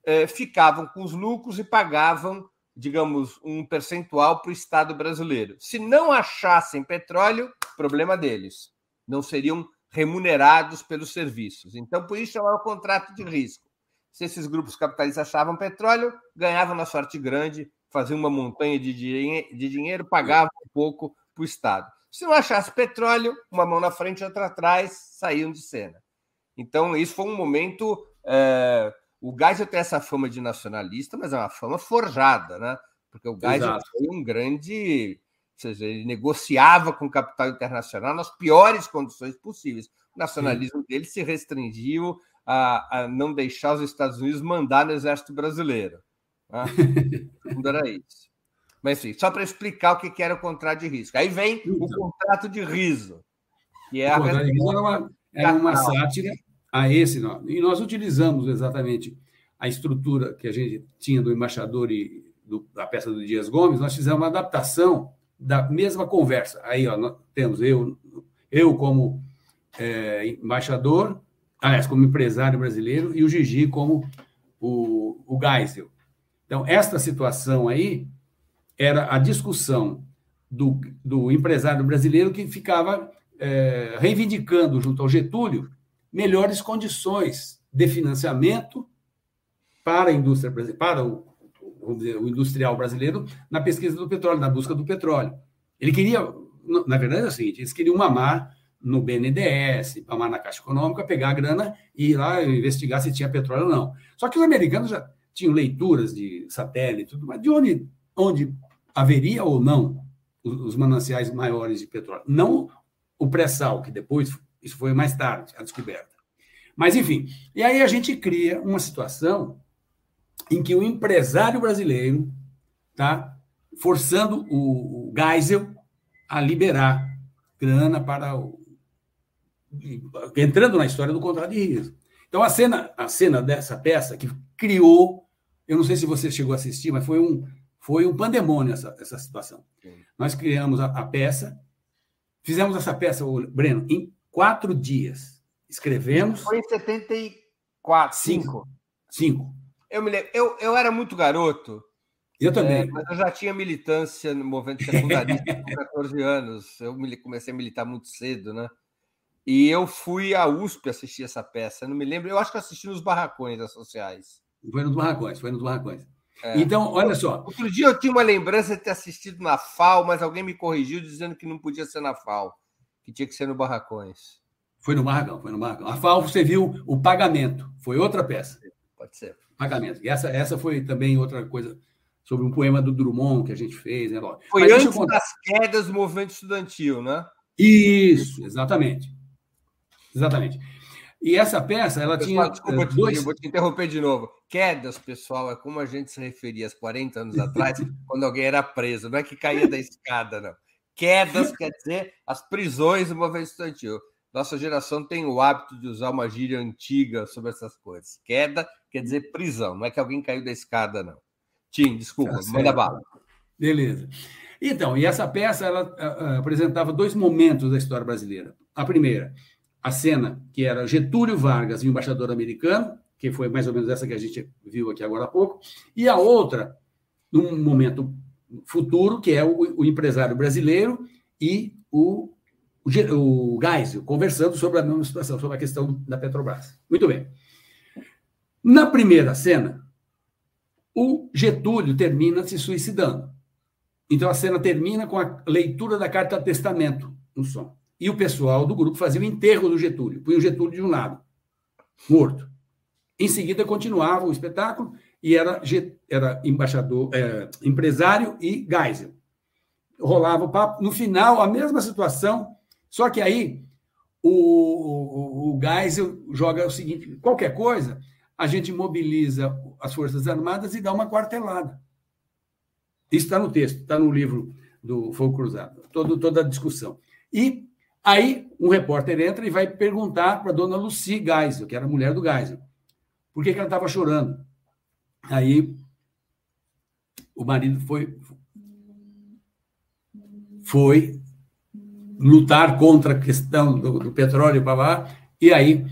Speaker 2: eh, ficavam com os lucros e pagavam, digamos, um percentual para o Estado brasileiro. Se não achassem petróleo, problema deles. Não seriam remunerados pelos serviços. Então, por isso chamava contrato de risco. Se esses grupos capitalistas achavam petróleo, ganhavam na sorte grande, faziam uma montanha de, de dinheiro, pagavam um pouco para o Estado. Se não achasse petróleo, uma mão na frente e outra atrás, saíam de cena. Então, isso foi um momento. É... O Geisel tem essa fama de nacionalista, mas é uma fama forjada, né? Porque o Geisel Exato. foi um grande. Ou seja, ele negociava com o capital internacional nas piores condições possíveis. O nacionalismo Sim. dele se restringiu a, a, não deixar os Estados Unidos mandar no exército brasileiro. Não era isso. Mas enfim, só para explicar o que era o contrato de risco. Aí vem então, o contrato de riso.
Speaker 3: Que é o contrato de riso era uma, era uma sátira a esse. E nós utilizamos exatamente a estrutura que a gente tinha do embaixador e do, da peça do Dias Gomes, nós fizemos uma adaptação da mesma conversa. Aí ó, temos eu, eu como é, embaixador, aliás, como empresário brasileiro, e o Gigi como o, o Geisel. Então, esta situação aí era a discussão do, do empresário brasileiro que ficava é, reivindicando, junto ao Getúlio, melhores condições de financiamento para a indústria para o, o industrial brasileiro na pesquisa do petróleo, na busca do petróleo. Ele queria, na verdade é o seguinte, eles queriam mamar no BNDES, mamar na Caixa Econômica, pegar a grana e ir lá investigar se tinha petróleo ou não. Só que os americanos já tinham leituras de satélite, tudo, mas de onde, onde haveria ou não os mananciais maiores de petróleo. Não o pré-sal, que depois, isso foi mais tarde, a descoberta. Mas, enfim, e aí a gente cria uma situação em que o empresário brasileiro está forçando o, o Geisel a liberar grana para o. entrando na história do contrato de risco. Então, a cena, a cena dessa peça que criou, eu não sei se você chegou a assistir, mas foi um, foi um pandemônio essa, essa situação. Sim. Nós criamos a, a, peça, fizemos essa peça, Breno, em quatro dias. Escrevemos.
Speaker 2: Foi em 74.
Speaker 3: Cinco. Cinco.
Speaker 2: Eu, me lembro, eu, eu era muito garoto.
Speaker 3: Eu também. É,
Speaker 2: mas eu já tinha militância no movimento secundarista com 14 anos. Eu comecei a militar muito cedo, né? E eu fui à USP assistir essa peça. Eu não me lembro. Eu acho que assisti nos barracões sociais.
Speaker 3: Foi nos barracões, foi nos barracões. É. Então, olha só.
Speaker 2: Outro dia eu tinha uma lembrança de ter assistido na FAO, mas alguém me corrigiu dizendo que não podia ser na FAO, que tinha que ser no Barracões.
Speaker 3: Foi no Barracão, foi no Barracão. A FAO você viu o pagamento, foi outra peça.
Speaker 2: Pode ser.
Speaker 3: Pagamento. E essa, essa foi também outra coisa sobre um poema do Drummond que a gente fez, né?
Speaker 2: Foi mas antes das quedas do movimento estudantil, né?
Speaker 3: Isso, exatamente. Exatamente. E essa peça, ela
Speaker 2: pessoal,
Speaker 3: tinha.
Speaker 2: Desculpa, dois... eu vou te interromper de novo. Quedas, pessoal, é como a gente se referia há 40 anos atrás, quando alguém era preso. Não é que caía da escada, não. Quedas quer dizer as prisões do movimento estudantil. Nossa geração tem o hábito de usar uma gíria antiga sobre essas coisas. Queda quer dizer prisão, não é que alguém caiu da escada, não. Tim, desculpa, tá manda bala.
Speaker 3: Beleza. Então, e essa peça ela uh, apresentava dois momentos da história brasileira. A primeira, a cena que era Getúlio Vargas e o embaixador americano, que foi mais ou menos essa que a gente viu aqui agora há pouco, e a outra, num momento futuro, que é o, o empresário brasileiro e o, o, o Geisel, conversando sobre a mesma situação, sobre a questão da Petrobras. Muito bem. Na primeira cena, o Getúlio termina se suicidando. Então a cena termina com a leitura da carta testamento no som e o pessoal do grupo fazia o enterro do Getúlio, punha o Getúlio de um lado, morto. Em seguida continuava o espetáculo e era, era embaixador, é, empresário e Geisel. Rolava o papo. No final, a mesma situação, só que aí o, o, o Geisel joga o seguinte: qualquer coisa, a gente mobiliza as Forças Armadas e dá uma quartelada. Isso está no texto, está no livro do Fogo Cruzado, todo, toda a discussão. E Aí um repórter entra e vai perguntar para a dona Lucy Geisel, que era a mulher do Geisel, por que, que ela estava chorando. Aí o marido foi foi lutar contra a questão do, do petróleo para lá, e aí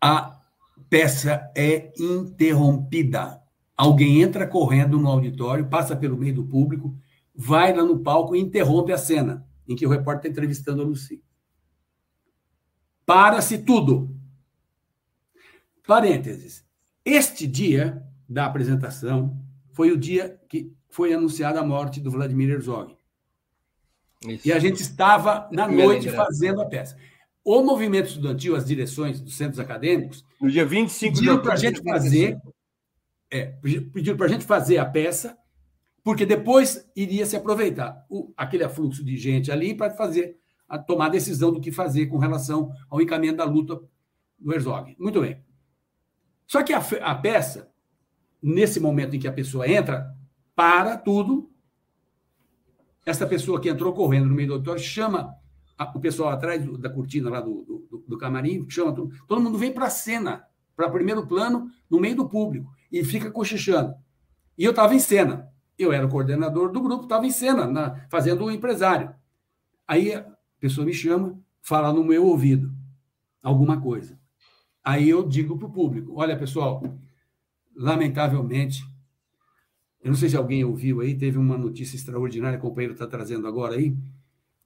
Speaker 3: a peça é interrompida. Alguém entra correndo no auditório, passa pelo meio do público, vai lá no palco e interrompe a cena em que o repórter está entrevistando a Lucy. Para-se tudo. Parênteses. Este dia da apresentação foi o dia que foi anunciada a morte do Vladimir Herzog. Isso. E a gente estava na noite fazendo a peça. O movimento estudantil, as direções dos centros acadêmicos.
Speaker 2: No dia 25
Speaker 3: pediram para a gente fazer. É, pediram para a gente fazer a peça, porque depois iria se aproveitar o, aquele afluxo de gente ali para fazer a tomar a decisão do que fazer com relação ao encaminhamento da luta do Herzog. Muito bem. Só que a, a peça, nesse momento em que a pessoa entra, para tudo. Essa pessoa que entrou correndo no meio do auditório chama o pessoal atrás da cortina lá do, do, do camarim, chama todo, todo mundo vem para a cena, para primeiro plano, no meio do público, e fica cochichando. E eu estava em cena. Eu era o coordenador do grupo, estava em cena, na, fazendo o um empresário. Aí a pessoa me chama, fala no meu ouvido alguma coisa. Aí eu digo para o público: olha, pessoal, lamentavelmente, eu não sei se alguém ouviu aí, teve uma notícia extraordinária, o companheiro está trazendo agora aí,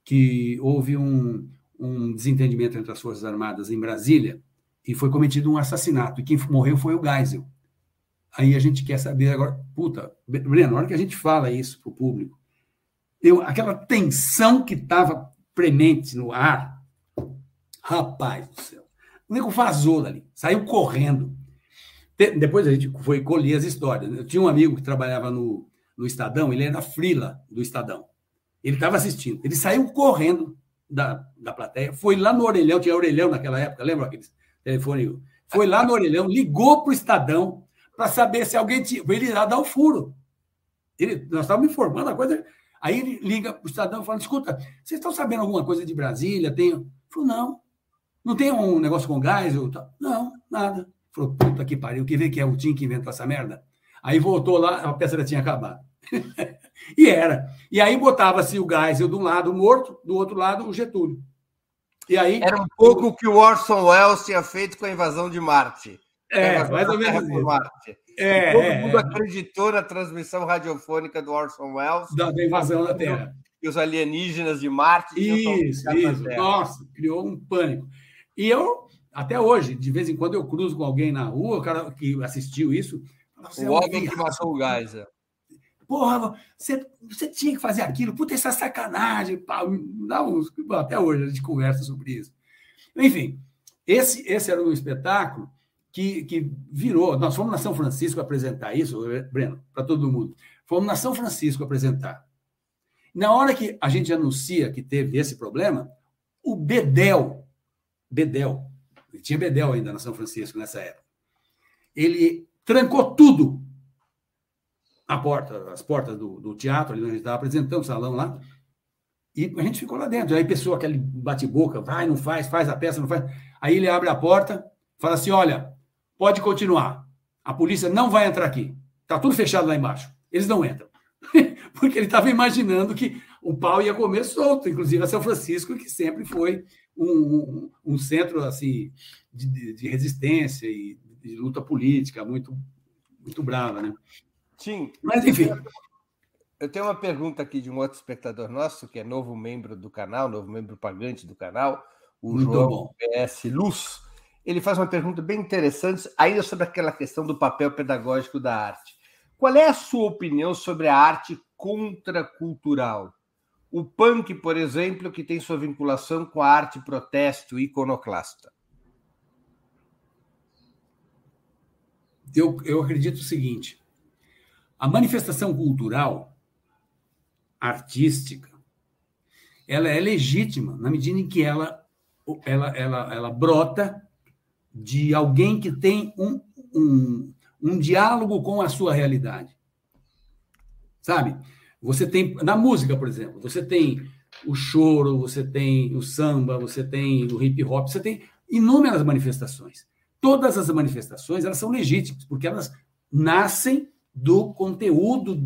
Speaker 3: que houve um, um desentendimento entre as Forças Armadas em Brasília e foi cometido um assassinato. E quem morreu foi o Geisel. Aí a gente quer saber agora, puta, Breno, na hora que a gente fala isso para o público, eu, aquela tensão que estava premente no ar, rapaz do céu, o nego vazou dali, saiu correndo. Depois a gente foi colher as histórias. Eu tinha um amigo que trabalhava no, no Estadão, ele era frila do Estadão. Ele estava assistindo. Ele saiu correndo da, da plateia, foi lá no orelhão, tinha orelhão naquela época, lembra aqueles telefone? Foi lá no orelhão, ligou para o Estadão para saber se alguém tinha. Ele ia dar o furo. Ele, nós estávamos informando a coisa. Aí ele liga para o Estadão e fala: escuta, vocês estão sabendo alguma coisa de Brasília? Tem. Ele falou, não. Não tem um negócio com gás? Tal? Não, nada. Falou, puta que pariu, que vê que é o Tim que inventou essa merda? Aí voltou lá, a peça já tinha acabado. e era. E aí botava-se o Geisel de um lado morto, do outro lado o Getúlio.
Speaker 2: E aí era um pouco o que o Orson Welles tinha feito com a invasão de Marte.
Speaker 3: É, mais ou menos isso.
Speaker 2: É, todo é, mundo é. acreditou na transmissão radiofônica do Orson Welles
Speaker 3: da, da invasão da Terra.
Speaker 2: E os alienígenas de Marte.
Speaker 3: Isso, isso. Nossa, criou um pânico. E eu, até hoje, de vez em quando eu cruzo com alguém na rua, o cara que assistiu isso.
Speaker 2: O homem que matou o Geisel.
Speaker 3: Porra, você, você tinha que fazer aquilo, puta, essa sacanagem. Pá, dá uns, até hoje a gente conversa sobre isso. Enfim, esse, esse era um espetáculo que, que virou. Nós fomos na São Francisco apresentar isso, Breno, para todo mundo. Fomos na São Francisco apresentar. Na hora que a gente anuncia que teve esse problema, o Bedel, Bedel, tinha Bedel ainda na São Francisco nessa época, ele trancou tudo a porta, as portas do, do teatro, ali onde a gente estava apresentando o salão lá, e a gente ficou lá dentro. Aí pessoa, aquele bate-boca, vai, não faz, faz a peça, não faz. Aí ele abre a porta, fala assim: olha, pode continuar. A polícia não vai entrar aqui. Está tudo fechado lá embaixo. Eles não entram. Porque ele estava imaginando que o pau ia comer solto, inclusive a São Francisco, que sempre foi um, um, um centro assim de, de, resistência e de luta política muito, muito brava, né?
Speaker 2: Sim. Mas, enfim. Eu tenho uma pergunta aqui de um outro espectador nosso, que é novo membro do canal, novo membro pagante do canal, o Muito João bom. PS Luz. Ele faz uma pergunta bem interessante, ainda sobre aquela questão do papel pedagógico da arte. Qual é a sua opinião sobre a arte contracultural? O punk, por exemplo, que tem sua vinculação com a arte protesto iconoclasta.
Speaker 3: Eu, eu acredito o seguinte: a manifestação cultural, artística, ela é legítima na medida em que ela, ela, ela, ela brota de alguém que tem um, um, um diálogo com a sua realidade. Sabe? Você tem, na música, por exemplo, você tem o choro, você tem o samba, você tem o hip hop, você tem inúmeras manifestações. Todas as manifestações, elas são legítimas, porque elas nascem do conteúdo,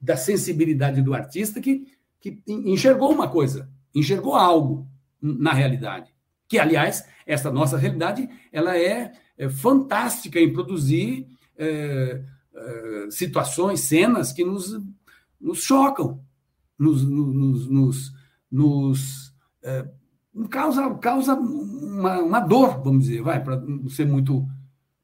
Speaker 3: da sensibilidade do artista que, que enxergou uma coisa, enxergou algo na realidade. Que, aliás, essa nossa realidade ela é, é, fantástica em produzir é, é, situações, cenas que nos, nos chocam, nos, nos, nos, nos é, causa, causa uma, uma, dor, vamos dizer, vai, para não ser muito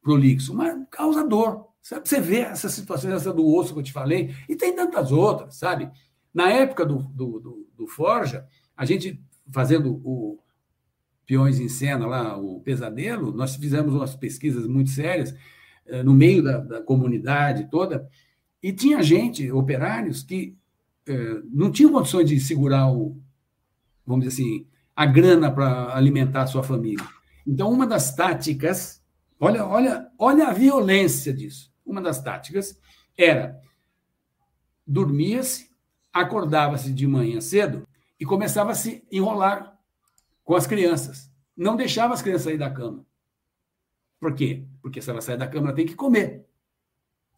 Speaker 3: prolixo, uma causa dor. Sabe? Você vê essas situações, essa do osso que eu te falei, e tem tantas outras, sabe? Na época do, do, do, do Forja, a gente fazendo o Peões em Cena, lá, o Pesadelo, nós fizemos umas pesquisas muito sérias eh, no meio da, da comunidade toda, e tinha gente, operários, que eh, não tinham condições de segurar o, vamos dizer assim, a grana para alimentar a sua família. Então, uma das táticas, olha, olha, olha a violência disso. Uma das táticas era dormia-se, acordava-se de manhã cedo e começava a se enrolar com as crianças. Não deixava as crianças sair da cama. Por quê? Porque se ela sair da cama, ela tem que comer.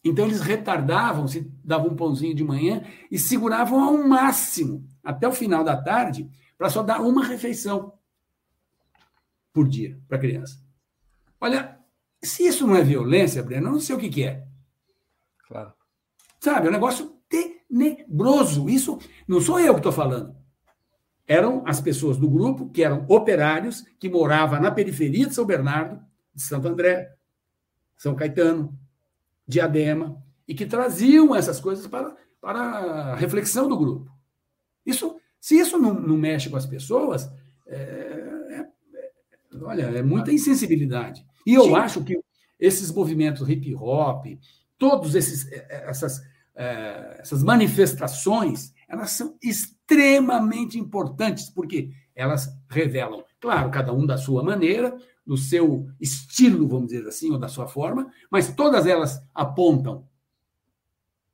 Speaker 3: Então eles retardavam, se davam um pãozinho de manhã e seguravam ao máximo até o final da tarde para só dar uma refeição por dia para a criança. Olha, se isso não é violência, Breno, eu não sei o que, que é.
Speaker 2: Claro.
Speaker 3: Sabe, é um negócio tenebroso. Isso não sou eu que estou falando. Eram as pessoas do grupo, que eram operários, que moravam na periferia de São Bernardo, de Santo André, São Caetano, Diadema, e que traziam essas coisas para, para a reflexão do grupo. Isso, se isso não, não mexe com as pessoas, é, é, olha, é muita insensibilidade. E eu Sim. acho que esses movimentos hip hop, todas é, é, essas, é, essas manifestações, elas são extremamente importantes, porque elas revelam, claro, cada um da sua maneira, do seu estilo, vamos dizer assim, ou da sua forma, mas todas elas apontam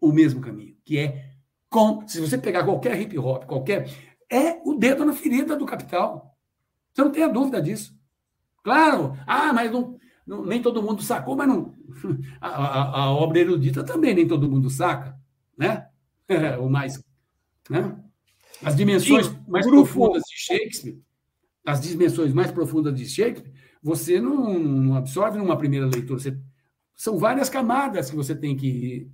Speaker 3: o mesmo caminho, que é com, se você pegar qualquer hip hop, qualquer, é o dedo na ferida do capital. Você não tem a dúvida disso. Claro, ah, mas não, não, nem todo mundo sacou, mas não. A, a, a, obra erudita também nem todo mundo saca, né? O mais. Né? As dimensões Sim, mais grupo... profundas de Shakespeare, as dimensões mais profundas de Shakespeare, você não, não absorve numa primeira leitura. Você, são várias camadas que você tem que.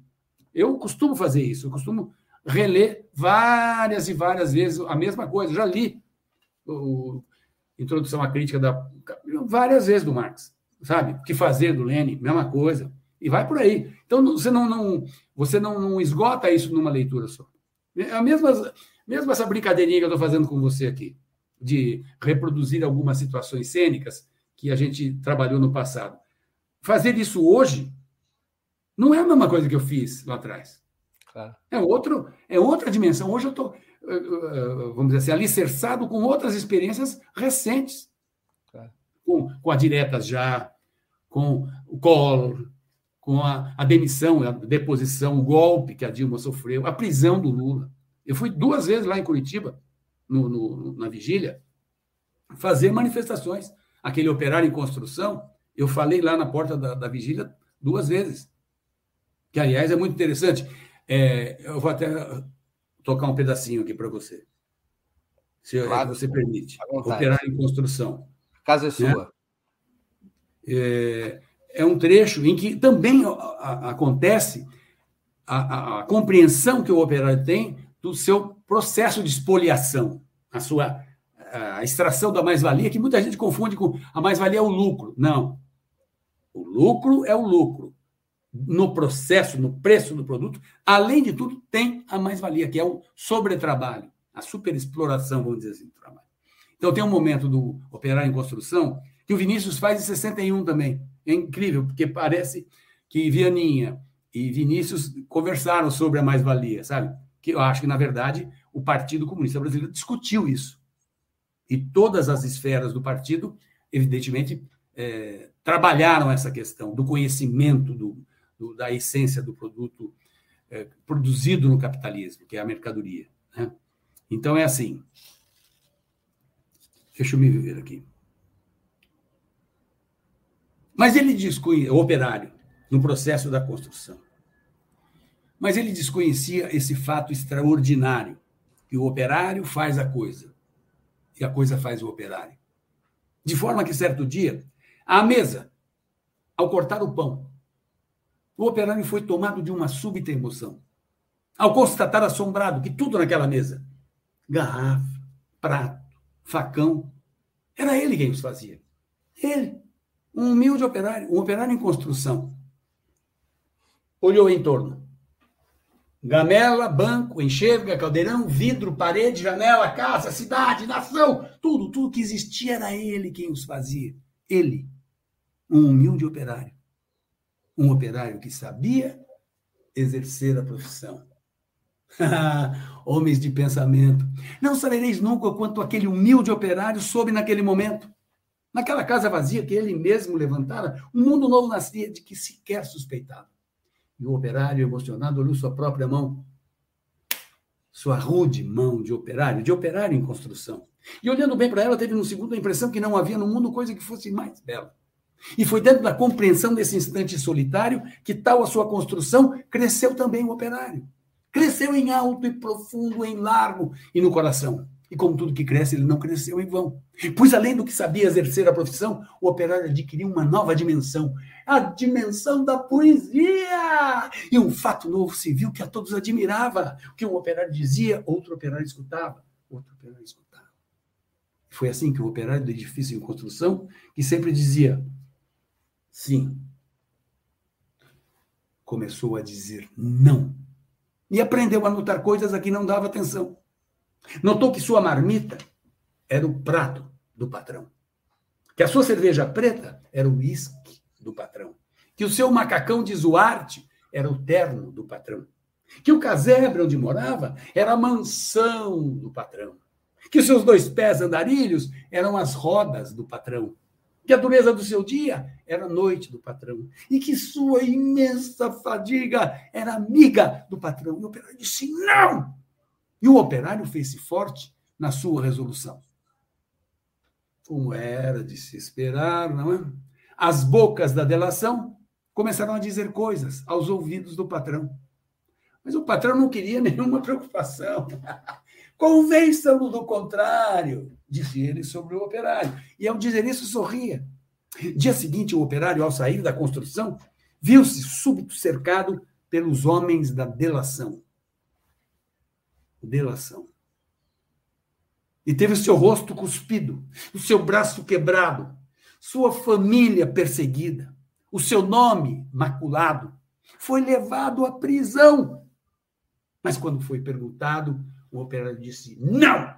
Speaker 3: Eu costumo fazer isso, eu costumo reler várias e várias vezes a mesma coisa. Já li o Introdução à Crítica da várias vezes do Marx sabe? O que fazer do Lenin, mesma coisa. E vai por aí. Então, você não, não você não, não, esgota isso numa leitura só. É a mesma, mesmo essa brincadeirinha que eu estou fazendo com você aqui, de reproduzir algumas situações cênicas que a gente trabalhou no passado. Fazer isso hoje não é a mesma coisa que eu fiz lá atrás. Claro. É, outro, é outra dimensão. Hoje eu estou, eh, eh, vamos dizer assim, alicerçado com outras experiências recentes com, com a diretas já, com o Collor, com a, a, demissão, a deposição, o golpe que a Dilma sofreu, a prisão do Lula. Eu fui duas vezes lá em Curitiba, no, no, na vigília, fazer manifestações. Aquele operário em construção, eu falei lá na porta da, da vigília duas vezes. Que, aliás, é muito interessante. É, eu vou até tocar um pedacinho aqui para você. Se claro, você permite. Operário em construção
Speaker 2: casa é né? sua.
Speaker 3: É, é um trecho em que também a, a, acontece a, a, compreensão que o operário tem do seu processo de espoliação, a sua a extração da mais-valia, que muita gente confunde com a mais-valia é o lucro. Não. O lucro é o lucro. No processo, no preço do produto, além de tudo, tem a mais-valia, que é o sobretrabalho, a superexploração, vamos dizer assim, do trabalho. Então, tem um momento do Operário em Construção que o Vinícius faz em 61 também. É incrível, porque parece que Vianinha e Vinícius conversaram sobre a mais-valia, sabe? Que eu acho que, na verdade, o Partido Comunista Brasileiro discutiu isso. E todas as esferas do partido, evidentemente, é, trabalharam essa questão do conhecimento do, do, da essência do produto é, produzido no capitalismo, que é a mercadoria. Né? Então, é assim: Deixa eu me ver aqui. Mas ele desconhecia, o operário, no processo da construção. Mas ele desconhecia esse fato extraordinário, que o operário faz a coisa, e a coisa faz o operário. De forma que, certo dia, à mesa, ao cortar o pão, o operário foi tomado de uma súbita emoção. Ao constatar assombrado que tudo naquela mesa garrafa, prato, facão era ele quem os fazia. Ele, um humilde operário, um operário em construção. Olhou em torno. Gamela, banco, enxerga, caldeirão, vidro, parede, janela, casa, cidade, nação, tudo, tudo que existia era ele quem os fazia. Ele, um humilde operário. Um operário que sabia exercer a profissão. Homens de pensamento. Não sabereis nunca quanto aquele humilde operário soube naquele momento. Naquela casa vazia que ele mesmo levantara, um mundo novo nascia de que sequer suspeitava. E o operário, emocionado, olhou sua própria mão, sua rude mão de operário, de operário em construção. E olhando bem para ela, teve no segundo a impressão que não havia no mundo coisa que fosse mais bela. E foi dentro da compreensão desse instante solitário que, tal a sua construção, cresceu também o operário. Cresceu em alto e profundo, em largo e no coração. E como tudo que cresce, ele não cresceu em vão. Pois além do que sabia exercer a profissão, o operário adquiriu uma nova dimensão, a dimensão da poesia. E um fato novo se viu que a todos admirava. O que um operário dizia, outro operário escutava, outro operário escutava. Foi assim que o operário do edifício em construção, que sempre dizia sim, começou a dizer não. E aprendeu a notar coisas a que não dava atenção. Notou que sua marmita era o prato do patrão. Que a sua cerveja preta era o uísque do patrão. Que o seu macacão de Zuarte era o terno do patrão. Que o casebre onde morava era a mansão do patrão. Que os seus dois pés andarilhos eram as rodas do patrão. Que a dureza do seu dia era a noite do patrão. E que sua imensa fadiga era amiga do patrão. E o operário disse: não! E o operário fez-se forte na sua resolução. Como era de se esperar, não é? As bocas da delação começaram a dizer coisas aos ouvidos do patrão. Mas o patrão não queria nenhuma preocupação. Convençam-no do contrário, disse ele sobre o operário. E ao dizer isso, sorria. Dia seguinte, o operário, ao sair da construção, viu-se súbito cercado pelos homens da delação delação. E teve o seu rosto cuspido, o seu braço quebrado, sua família perseguida, o seu nome maculado. Foi levado à prisão. Mas quando foi perguntado, o operário disse: não!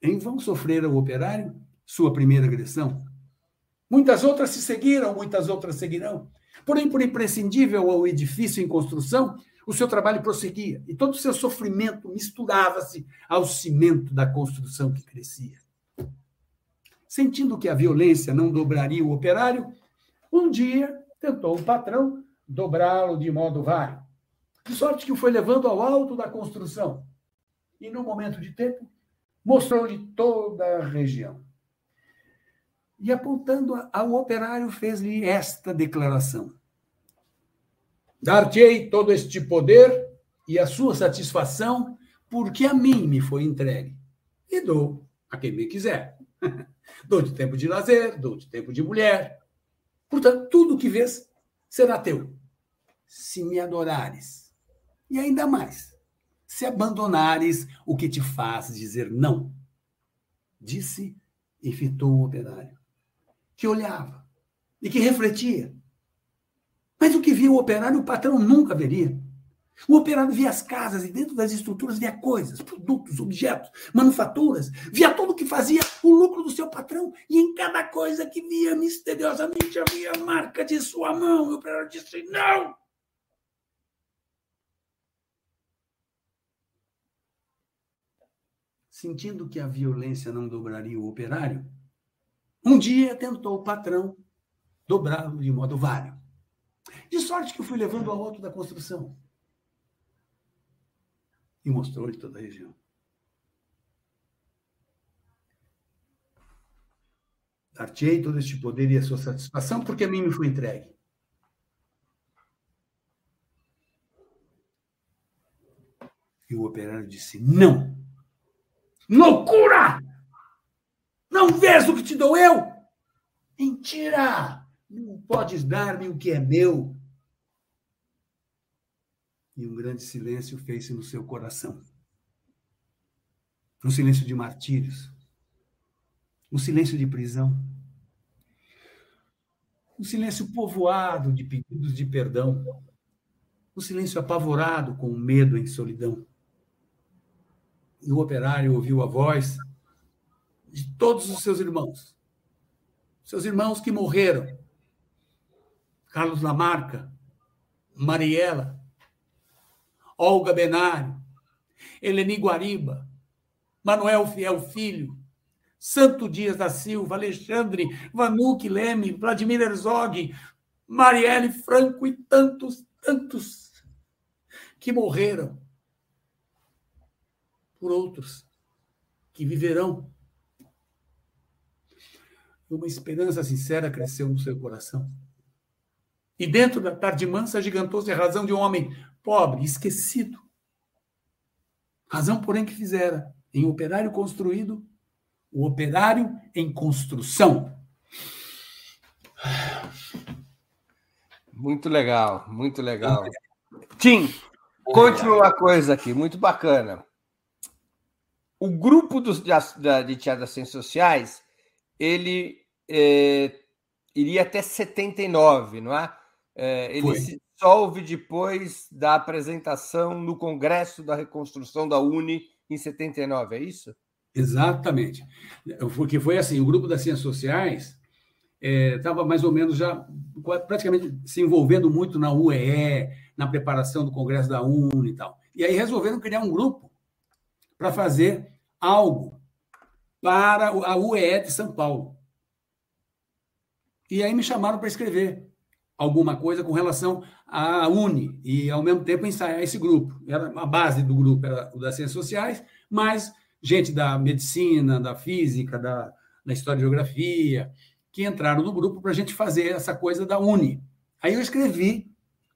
Speaker 3: Em vão sofrera o operário sua primeira agressão. Muitas outras se seguiram, muitas outras seguirão. Porém, por imprescindível ao edifício em construção, o seu trabalho prosseguia e todo o seu sofrimento misturava-se ao cimento da construção que crescia. Sentindo que a violência não dobraria o operário, um dia tentou o patrão dobrá-lo de modo vário, de sorte que o foi levando ao alto da construção e, no momento de tempo, mostrou-lhe toda a região. E apontando ao operário, fez-lhe esta declaração: Dar-te-ei todo este poder e a sua satisfação, porque a mim me foi entregue. E dou a quem me quiser. dou-te tempo de lazer, dou-te tempo de mulher. Portanto, tudo o que vês será teu, se me adorares. E ainda mais, se abandonares o que te faz dizer não. Disse e fitou o operário, que olhava e que refletia mas o que via o operário, o patrão nunca veria. O operário via as casas e dentro das estruturas via coisas, produtos, objetos, manufaturas, via tudo o que fazia o lucro do seu patrão e em cada coisa que via misteriosamente havia a marca de sua mão. O operário disse: Não! Sentindo que a violência não dobraria o operário, um dia tentou o patrão dobrá-lo de modo vário. De sorte que eu fui levando ao alto da construção. E mostrou-lhe toda a região. Dar-te-ei todo este poder e a sua satisfação, porque a mim me foi entregue. E o operário disse: Não! Loucura! Não vês o que te dou eu? Mentira! Não podes dar-me o que é meu? E um grande silêncio fez-se no seu coração. Um silêncio de martírios. Um silêncio de prisão. Um silêncio povoado de pedidos de perdão. Um silêncio apavorado com medo em solidão. E o operário ouviu a voz de todos os seus irmãos. Seus irmãos que morreram. Carlos Lamarca, Mariela, Olga Benário, Eleni Guariba, Manuel Fiel Filho, Santo Dias da Silva, Alexandre Vanuc Leme, Vladimir Herzog, Marielle Franco e tantos, tantos que morreram por outros que viverão. Uma esperança sincera cresceu no seu coração. E dentro da tarde mansa gigantou-se a razão de um homem pobre, esquecido. Razão, porém, que fizera em operário construído, o operário em construção.
Speaker 2: Muito legal, muito legal. Tim, conte uma coisa aqui, muito bacana. O grupo dos, de, de teatro das ciências sociais, ele é, iria até 79, não é? é ele Foi. se dissolve depois da apresentação no Congresso da Reconstrução da Uni em 79, é isso?
Speaker 3: Exatamente. Porque foi assim, o grupo das ciências sociais estava é, mais ou menos já praticamente se envolvendo muito na UEE, na preparação do Congresso da Uni e tal. E aí resolveram criar um grupo para fazer algo para a UEE de São Paulo. E aí me chamaram para escrever alguma coisa com relação à Uni e, ao mesmo tempo, ensaiar esse grupo. Era a base do grupo era o das ciências sociais, mas gente da medicina, da física, da, da história e geografia, que entraram no grupo para a gente fazer essa coisa da Uni. Aí eu escrevi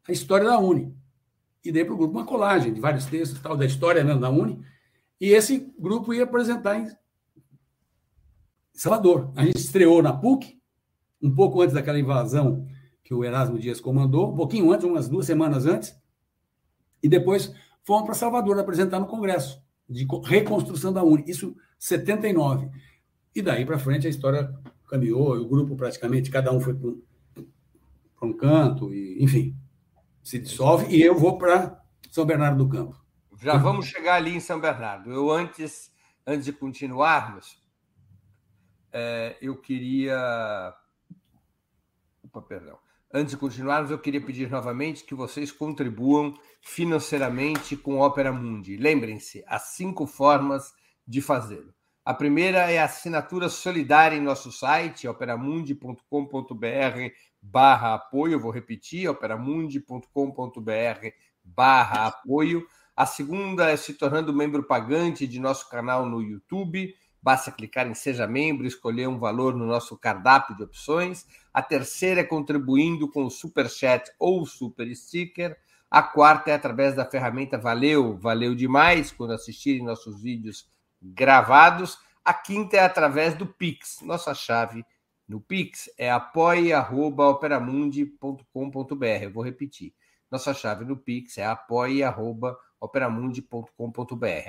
Speaker 3: a história da Uni e dei para o grupo uma colagem de vários textos tal da história mesmo da Uni. E esse grupo ia apresentar em Salvador. A gente estreou na PUC, um pouco antes daquela invasão que o Erasmo Dias comandou, um pouquinho antes, umas duas semanas antes, e depois fomos para Salvador apresentar no Congresso de reconstrução da Uni, isso 79. E daí para frente a história caminhou, o grupo praticamente, cada um foi para um canto, e, enfim, se dissolve, e eu vou para São Bernardo do Campo.
Speaker 2: Já vamos chegar ali em São Bernardo. Eu antes, antes de continuarmos, é, eu queria. Opa, perdão. Antes de continuarmos, eu queria pedir novamente que vocês contribuam financeiramente com Opera Mundi. Lembrem-se, há cinco formas de fazê-lo. A primeira é a assinatura solidária em nosso site, operamundi.com.br barra apoio. Vou repetir, operamundi.com.br barra apoio. A segunda é se tornando membro pagante de nosso canal no YouTube. Basta clicar em Seja Membro, escolher um valor no nosso cardápio de opções. A terceira é contribuindo com o Super Chat ou Super Sticker. A quarta é através da ferramenta Valeu, valeu demais quando assistirem nossos vídeos gravados. A quinta é através do Pix. Nossa chave no Pix é apoia.operamundi.com.br. Eu vou repetir. Nossa chave no Pix é apoia.operamundi.com.br.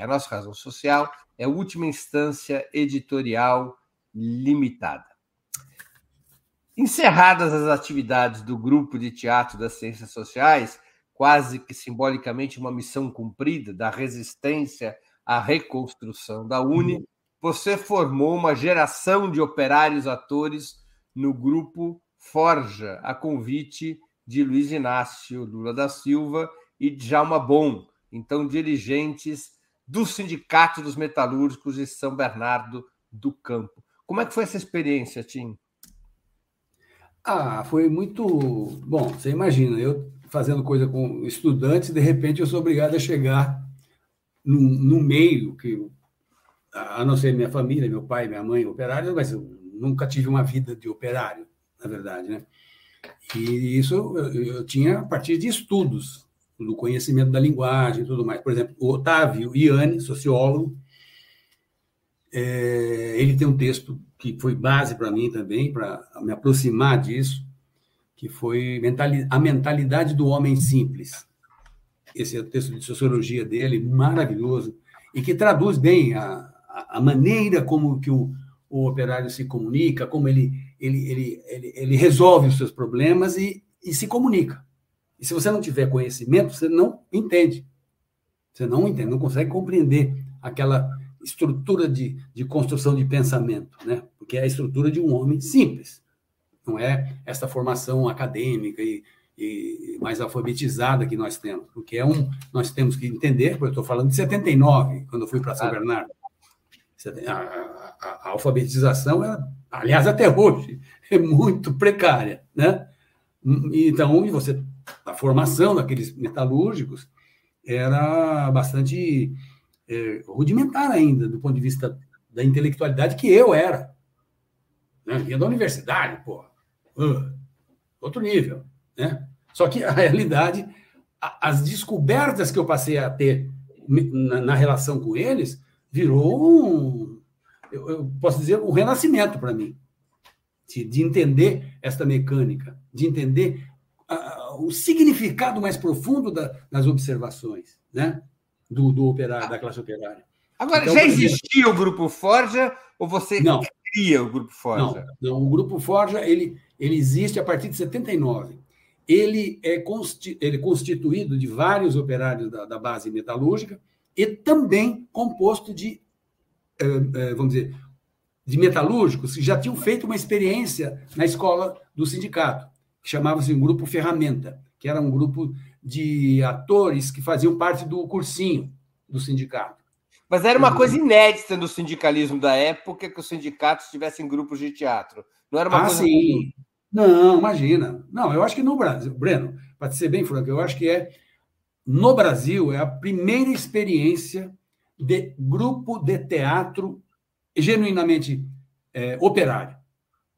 Speaker 2: A nossa razão social é última instância editorial limitada. Encerradas as atividades do grupo de teatro das ciências sociais, quase que simbolicamente uma missão cumprida da resistência à reconstrução da Uni, você formou uma geração de operários atores no grupo Forja, a convite de Luiz Inácio Lula da Silva e Djalma Bom, então dirigentes do Sindicato dos Metalúrgicos de São Bernardo do Campo. Como é que foi essa experiência, Tim?
Speaker 3: Ah, foi muito bom. Você imagina, eu fazendo coisa com estudantes, de repente eu sou obrigado a chegar no, no meio que, a não ser minha família, meu pai, minha mãe, operários, mas eu nunca tive uma vida de operário, na verdade, né? E isso eu, eu tinha a partir de estudos, do conhecimento da linguagem e tudo mais. Por exemplo, o Otávio Iane, sociólogo, é, ele tem um texto que foi base para mim também, para me aproximar disso, que foi a mentalidade do homem simples. Esse é o texto de sociologia dele, maravilhoso, e que traduz bem a, a maneira como que o, o operário se comunica, como ele, ele, ele, ele, ele resolve os seus problemas e, e se comunica. E se você não tiver conhecimento, você não entende. Você não entende, não consegue compreender aquela estrutura de, de construção de pensamento, né? porque é a estrutura de um homem simples. Não é essa formação acadêmica e, e mais alfabetizada que nós temos, porque é um, nós temos que entender, porque eu estou falando de 79, quando eu fui para São Bernardo. A, a, a, alfabetização, é, aliás, até hoje, é muito precária. Né? Então, e você, a formação daqueles metalúrgicos era bastante é, rudimentar ainda, do ponto de vista da intelectualidade que eu era. Né? Vinha da universidade, pô. Uh, outro nível. Né? Só que a realidade, as descobertas que eu passei a ter na, na relação com eles, virou um, eu, eu posso dizer, um renascimento para mim. De, de, entender esta mecânica, de entender o significado mais profundo da, das observações, né? do, do operário, da classe operária.
Speaker 2: Agora, então, já existia o Grupo Forja ou você
Speaker 3: não,
Speaker 2: cria o Grupo Forja?
Speaker 3: Não, não, o Grupo Forja ele, ele existe a partir de 79. Ele é, consti, ele é constituído de vários operários da, da base metalúrgica e também composto de, eh, eh, vamos dizer, de metalúrgicos que já tinham feito uma experiência na escola do sindicato, que chamava-se um grupo ferramenta, que era um grupo de atores que faziam parte do cursinho do sindicato.
Speaker 2: Mas era uma uhum. coisa inédita no sindicalismo da época que os sindicatos tivessem grupos de teatro. Não era uma
Speaker 3: ah,
Speaker 2: coisa.
Speaker 3: Sim. Não, imagina. Não, eu acho que no Brasil, Breno, para ser bem franco, eu acho que é no Brasil é a primeira experiência de grupo de teatro genuinamente é, operário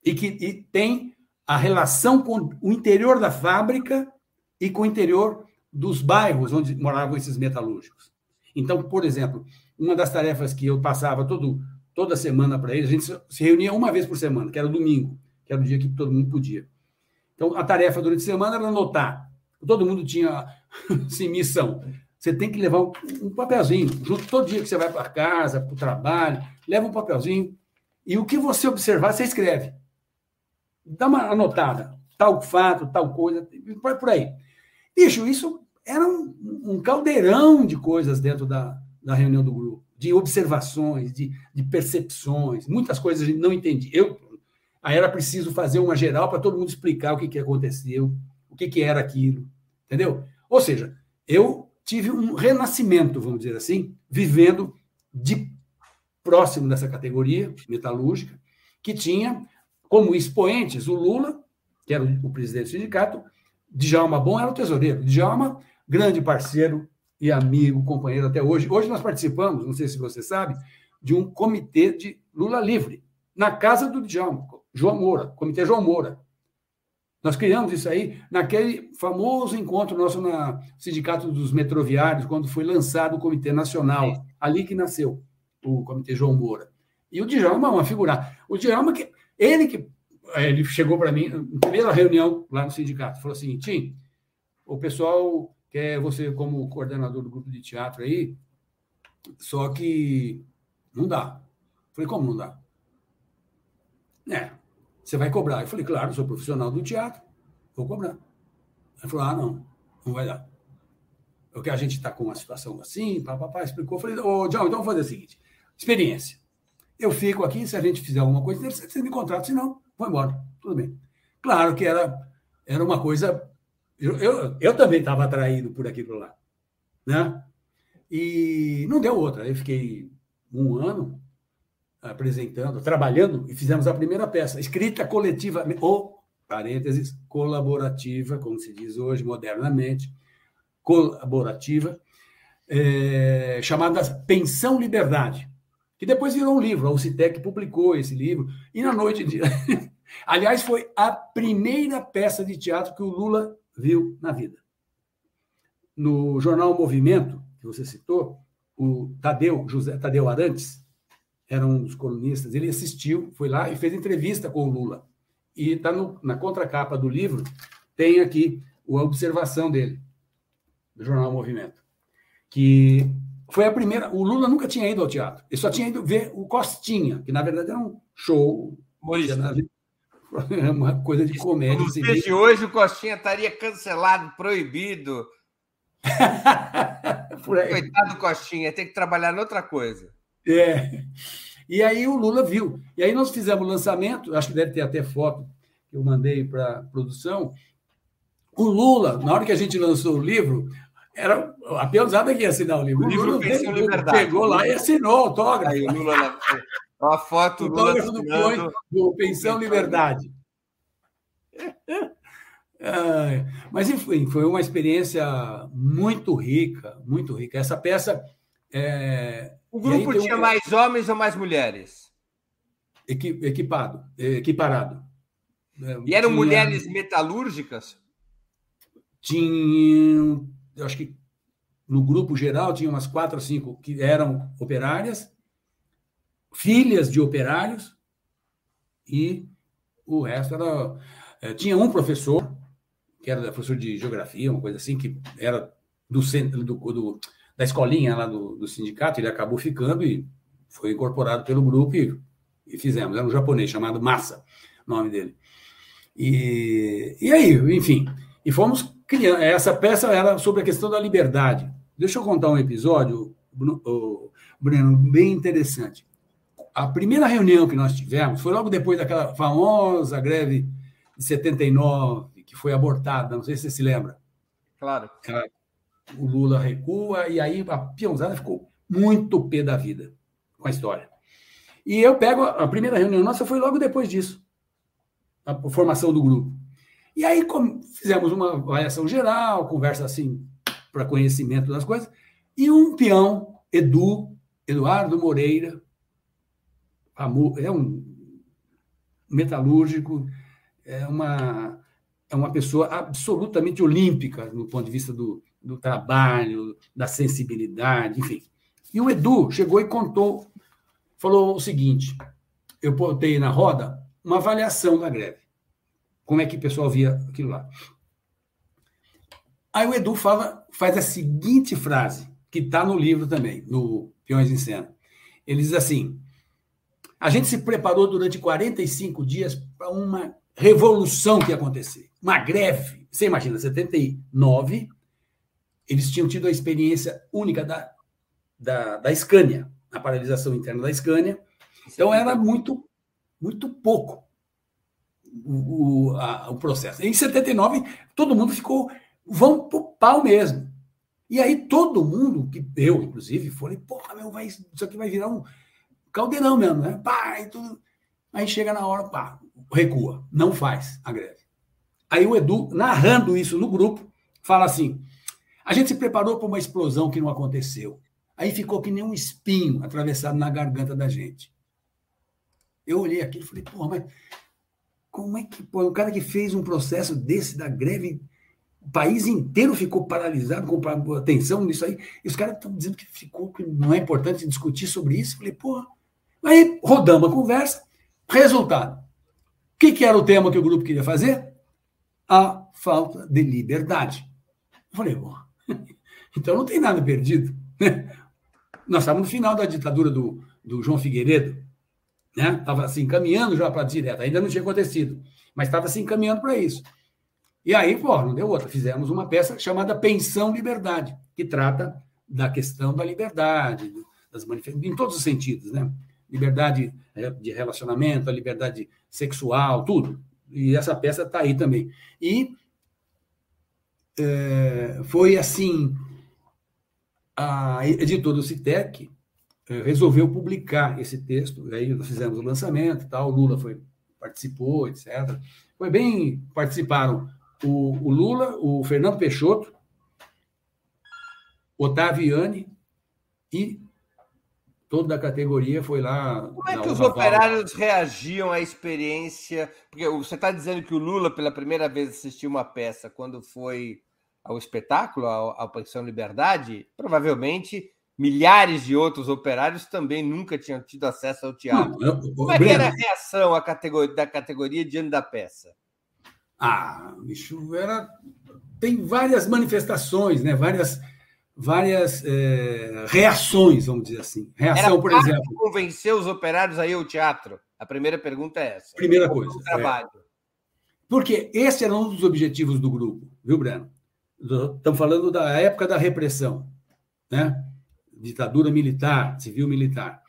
Speaker 3: e que e tem a relação com o interior da fábrica e com o interior dos bairros onde moravam esses metalúrgicos. Então, por exemplo, uma das tarefas que eu passava todo, toda semana para eles, a gente se reunia uma vez por semana, que era domingo, que era o dia que todo mundo podia. Então, a tarefa durante a semana era anotar. Todo mundo tinha assim, missão. Você tem que levar um papelzinho, junto todo dia que você vai para casa, para o trabalho, leva um papelzinho. E o que você observar, você escreve. Dá uma anotada. Tal fato, tal coisa, por aí. Bicho, isso era um, um caldeirão de coisas dentro da, da reunião do grupo, de observações, de, de percepções, muitas coisas a gente não entendia. Eu, aí era preciso fazer uma geral para todo mundo explicar o que, que aconteceu, o que, que era aquilo, entendeu? Ou seja, eu tive um renascimento, vamos dizer assim, vivendo de próximo dessa categoria metalúrgica, que tinha como expoentes o Lula, que era o presidente do sindicato, Djalma Bom era o tesoureiro. Djalma, grande parceiro e amigo, companheiro até hoje. Hoje nós participamos, não sei se você sabe, de um comitê de Lula Livre, na casa do Djalma, João Moura, Comitê João Moura. Nós criamos isso aí naquele famoso encontro nosso na Sindicato dos Metroviários, quando foi lançado o Comitê Nacional, ali que nasceu o Comitê João Moura. E o Djalma é uma figura. O Djalma, que, ele que ele chegou para mim, na primeira reunião lá no sindicato, falou assim: Tim, o pessoal quer você como coordenador do grupo de teatro aí, só que não dá. falei: como não dá? É, você vai cobrar. Eu falei: claro, sou profissional do teatro, vou cobrar. Ele falou: ah, não, não vai dar. Porque a gente está com uma situação assim, papapá, explicou. Eu falei: ô, John, então vamos fazer o seguinte: experiência. Eu fico aqui, se a gente fizer alguma coisa, você me contrata, senão vou embora, tudo bem. Claro que era, era uma coisa. Eu, eu, eu também estava atraído por aquilo lá. Né? E não deu outra. Eu fiquei um ano apresentando, trabalhando, e fizemos a primeira peça, escrita coletiva, ou, parênteses, colaborativa, como se diz hoje modernamente, colaborativa, é, chamada Pensão Liberdade que depois virou um livro. A UCITEC publicou esse livro. E na noite de. Aliás, foi a primeira peça de teatro que o Lula viu na vida. No jornal Movimento, que você citou, o Tadeu, José Tadeu Arantes, era um dos colunistas, ele assistiu, foi lá e fez entrevista com o Lula. E está na contracapa do livro tem aqui a observação dele, do jornal Movimento, que foi a primeira. O Lula nunca tinha ido ao teatro, ele só tinha ido ver o Costinha, que na verdade era um show.
Speaker 2: Humorista.
Speaker 3: Uma coisa de comédia.
Speaker 2: Nos dias de hoje, o Costinha estaria cancelado, proibido. Coitado do Costinha, tem que trabalhar em outra coisa.
Speaker 3: É. E aí o Lula viu. E aí nós fizemos o lançamento, acho que deve ter até foto que eu mandei para a produção. O Lula, na hora que a gente lançou o livro, era a peãozada que ia assinar o livro. O,
Speaker 2: o livro
Speaker 3: Lula veio, pegou lá e assinou autógrafo.
Speaker 2: Aí o Lula a foto do Lula
Speaker 3: do, Põe, do Pensão Liberdade. mas, enfim, foi uma experiência muito rica, muito rica. Essa peça. É...
Speaker 2: O grupo tinha um... mais homens ou mais mulheres?
Speaker 3: Equipado, equiparado.
Speaker 2: E eram tinha... mulheres metalúrgicas?
Speaker 3: Tinha, eu acho que no grupo geral tinha umas quatro ou cinco que eram operárias, filhas de operários, e o resto era. É, tinha um professor, que era professor de geografia, uma coisa assim, que era do centro do, do da escolinha lá do, do, sindicato, ele acabou ficando e foi incorporado pelo grupo e, e fizemos. Era um japonês chamado Massa, nome dele. E, e aí, enfim, e fomos. Essa peça era sobre a questão da liberdade. Deixa eu contar um episódio, Breno, bem interessante. A primeira reunião que nós tivemos foi logo depois daquela famosa greve de 79, que foi abortada, não sei se você se lembra.
Speaker 2: Claro.
Speaker 3: O Lula recua, e aí a peãozada ficou muito pé da vida com a história. E eu pego a primeira reunião nossa foi logo depois disso, a formação do grupo. E aí fizemos uma avaliação geral, conversa assim para conhecimento das coisas, e um peão, Edu, Eduardo Moreira, é um metalúrgico, é uma, é uma pessoa absolutamente olímpica no ponto de vista do, do trabalho, da sensibilidade, enfim. E o Edu chegou e contou, falou o seguinte: eu botei na roda uma avaliação da greve. Como é que o pessoal via aquilo lá? Aí o Edu fala, faz a seguinte frase, que está no livro também, no Peões em Cena. Ele diz assim: a gente se preparou durante 45 dias para uma revolução que ia acontecer, uma greve. Você imagina, 79, eles tinham tido a experiência única da, da, da Scania, a paralisação interna da Scania. Então era muito, muito pouco o, a, o processo. Em 79, todo mundo ficou, vão pro pau mesmo. E aí todo mundo, que eu, inclusive, falei, porra, meu, vai, isso aqui vai virar um caldeirão mesmo, né? Pá, e tudo. Aí chega na hora, pá, recua, não faz a greve. Aí o Edu, narrando isso no grupo, fala assim: a gente se preparou para uma explosão que não aconteceu. Aí ficou que nem um espinho atravessado na garganta da gente. Eu olhei aquilo e falei, porra, mas como é que pô, o cara que fez um processo desse da greve, o país inteiro ficou paralisado com atenção nisso aí, e os caras estão dizendo que ficou que não é importante discutir sobre isso. Falei, porra, Aí rodamos a conversa. Resultado. O que, que era o tema que o grupo queria fazer? A falta de liberdade. Falei, bom, então não tem nada perdido. Nós estávamos no final da ditadura do, do João Figueiredo. Né? Estava assim, caminhando já para a direta. Ainda não tinha acontecido, mas estava assim, caminhando para isso. E aí, pô, não deu outra. Fizemos uma peça chamada Pensão Liberdade, que trata da questão da liberdade, das manifestações, em todos os sentidos, né? liberdade é, de relacionamento, a liberdade sexual, tudo. E essa peça está aí também. E é, foi assim: a editora do Citec resolveu publicar esse texto, aí nós fizemos o lançamento, tal, o Lula foi, participou, etc. Foi bem, participaram o, o Lula, o Fernando Peixoto, Otávio Iane e toda a categoria foi lá.
Speaker 2: Como é que os operários reagiam à experiência? Porque você está dizendo que o Lula, pela primeira vez, assistiu uma peça quando foi ao espetáculo, ao Pensão Liberdade. Provavelmente milhares de outros operários também nunca tinham tido acesso ao teatro. Não, eu, Como é Breno, que era a reação à categoria, da categoria diante da peça?
Speaker 3: Ah, bicho, era. Tem várias manifestações, né? várias, várias é, reações, vamos dizer assim. Reação,
Speaker 2: era
Speaker 3: por exemplo.
Speaker 2: convencer os operários aí ao teatro? A primeira pergunta é essa.
Speaker 3: Primeira coisa.
Speaker 2: Trabalho.
Speaker 3: É. Porque esse era um dos objetivos do grupo, viu, Breno? Estamos falando da época da repressão, né? Ditadura militar, civil-militar.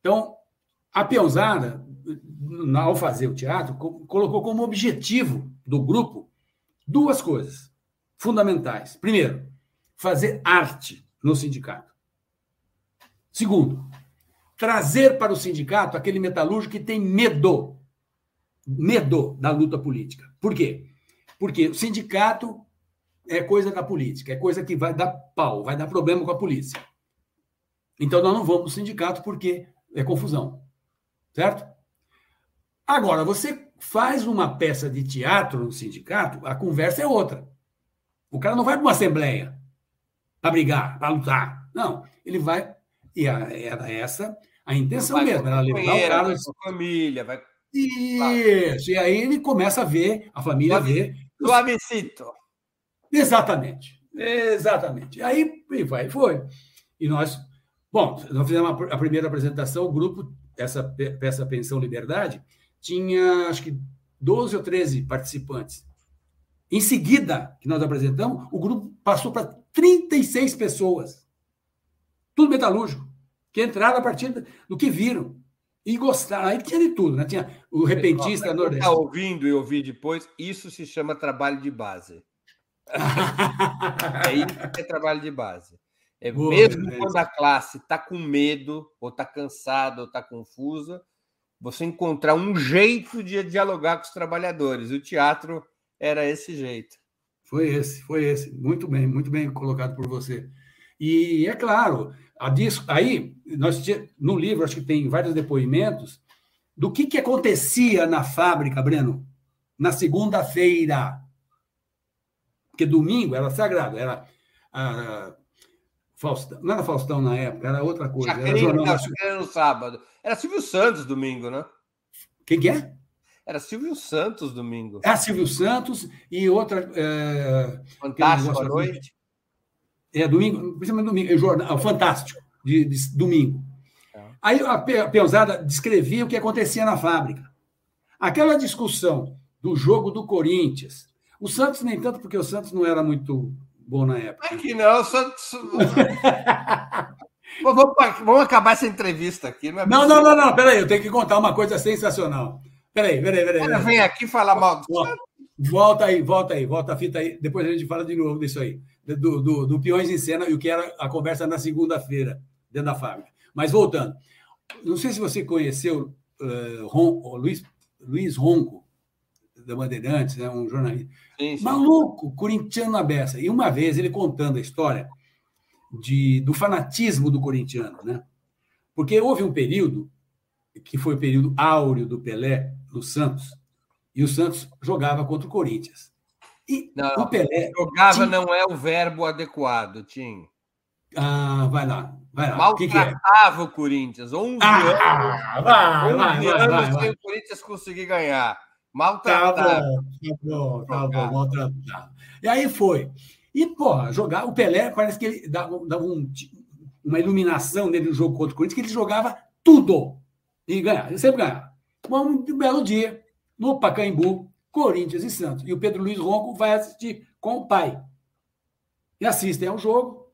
Speaker 3: Então, a peãozada, ao fazer o teatro, colocou como objetivo do grupo duas coisas fundamentais. Primeiro, fazer arte no sindicato. Segundo, trazer para o sindicato aquele metalúrgico que tem medo, medo da luta política. Por quê? Porque o sindicato é coisa da política, é coisa que vai dar pau, vai dar problema com a polícia. Então nós não vamos para o sindicato porque é confusão. Certo? Agora, você faz uma peça de teatro no sindicato, a conversa é outra. O cara não vai para uma assembleia para brigar, para lutar. Não, ele vai. E era essa a intenção vai mesmo, era levar o cara.
Speaker 2: A família, vai.
Speaker 3: Isso, e aí ele começa a ver, a família vê.
Speaker 2: Suavecito.
Speaker 3: Exatamente. Exatamente. Aí e vai, foi. E nós, bom, nós fizemos a primeira apresentação, o grupo, essa peça Pensão Liberdade, tinha acho que 12 ou 13 participantes. Em seguida, que nós apresentamos, o grupo passou para 36 pessoas. Tudo metalúrgico, que entraram a partir do que viram. E gostaram. Aí tinha de tudo, né? Tinha o repentista
Speaker 2: nordestino. Está ouvindo e ouvir depois, isso se chama trabalho de base. é isso que é trabalho de base. É Boa, mesmo quando a classe está com medo, ou está cansada, ou está confusa, você encontrar um jeito de dialogar com os trabalhadores. O teatro era esse jeito.
Speaker 3: Foi esse, foi esse. Muito bem, muito bem colocado por você. E é claro, a disco, aí nós no livro acho que tem vários depoimentos do que, que acontecia na fábrica, Breno, na segunda-feira. Porque domingo era sagrado, era a, Faustão, não era Faustão na época, era outra coisa.
Speaker 2: Chacrinha, era não, era no sábado. Era Silvio Santos domingo, né?
Speaker 3: Quem que é?
Speaker 2: Era Silvio Santos domingo.
Speaker 3: É Silvio Santos e outra. É,
Speaker 2: Fantástico à noite.
Speaker 3: É, domingo, principalmente domingo, é jornal, Fantástico, de, de domingo. É. Aí a Peãozada descrevia o que acontecia na fábrica. Aquela discussão do jogo do Corinthians, o Santos nem tanto, porque o Santos não era muito bom na época.
Speaker 2: É que não, Santos. vamos, vamos, acabar essa entrevista aqui.
Speaker 3: Não, é não, não, não, não, peraí, eu tenho que contar uma coisa sensacional. Peraí, peraí, peraí. peraí.
Speaker 2: Vem aqui falar mal do
Speaker 3: Volta aí, volta aí, volta a fita aí. Depois a gente fala de novo disso aí. Do, do, do Peões em Cena e o que era a conversa na segunda-feira, dentro da fábrica. Mas voltando. Não sei se você conheceu uh, Ron, Luiz, Luiz Ronco, da Bandeirantes, né, um jornalista. Sim, sim. Maluco, corintiano na beça. E uma vez ele contando a história de, do fanatismo do corintiano, né? Porque houve um período que foi o período áureo do Pelé no Santos, e o Santos jogava contra o Corinthians.
Speaker 2: E não, o Pelé. Jogava tinha... não é o verbo adequado, Tim.
Speaker 3: Ah, vai lá, vai lá.
Speaker 2: Maltratava que que é? o Corinthians. 11
Speaker 3: ah, anos, vai, 11 vai, anos vai, vai,
Speaker 2: sem o Corinthians conseguir ganhar. Maltratava.
Speaker 3: Tá bom, tá bom, tá bom, maltratava. E aí foi. E, pô, jogar o Pelé parece que ele dava, dava um, uma iluminação nele no jogo contra o Corinthians, que ele jogava tudo. E ganhava, ele sempre ganhava. Um belo dia, no Pacaembu, Corinthians e Santos. E o Pedro Luiz Ronco vai assistir com o pai. E assistem ao jogo.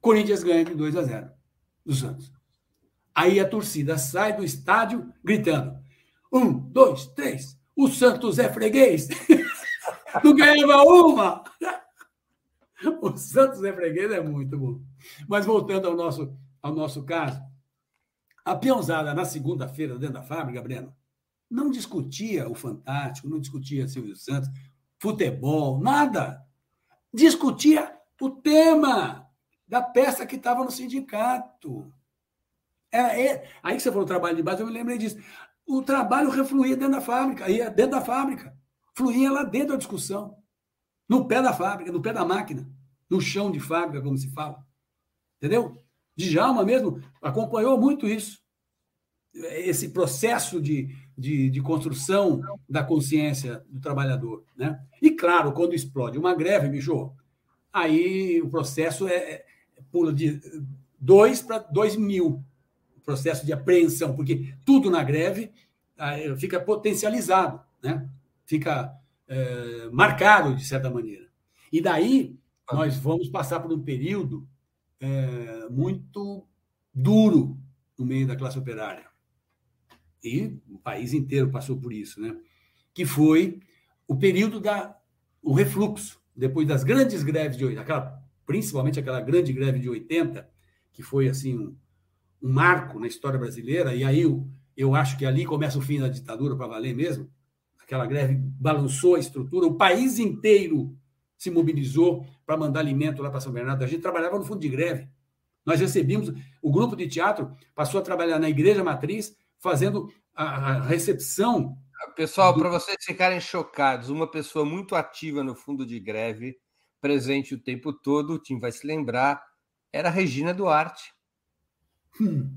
Speaker 3: Corinthians ganha de 2 a 0 do Santos. Aí a torcida sai do estádio gritando: um, dois, três. O Santos é freguês. Não ganhava uma. O Santos é freguês é muito bom. Mas voltando ao nosso, ao nosso caso, a peãozada na segunda-feira dentro da fábrica, Breno, não discutia o Fantástico, não discutia Silvio Santos, futebol, nada. Discutia o tema da peça que estava no sindicato. Era, é, aí que você falou trabalho de base, eu me lembrei disso. O trabalho refluía dentro da fábrica, ia dentro da fábrica, fluía lá dentro da discussão, no pé da fábrica, no pé da máquina, no chão de fábrica, como se fala. Entendeu? Djalma mesmo acompanhou muito isso. esse processo de, de, de, construção da consciência do trabalhador. Né? E, claro, quando explode uma greve, bicho, aí o processo é, é pula de 2 para 2 mil, processo de apreensão, porque tudo na greve fica potencializado, né? fica é, marcado, de certa maneira. E daí nós vamos passar por um período é, muito duro no meio da classe operária. E o país inteiro passou por isso, né? Que foi o período da o refluxo, depois das grandes greves de 80, aquela, principalmente aquela grande greve de 80, que foi assim um, um marco na história brasileira, e aí eu, eu acho que ali começa o fim da ditadura para valer mesmo. Aquela greve balançou a estrutura, o país inteiro se mobilizou para mandar alimento lá para São Bernardo. A gente trabalhava no fundo de greve. Nós recebíamos, o grupo de teatro passou a trabalhar na igreja matriz, fazendo a, recepção.
Speaker 2: Pessoal, do... para vocês ficarem chocados, uma pessoa muito ativa no fundo de greve, presente o tempo todo, o Tim vai se lembrar, era a Regina Duarte. Hum.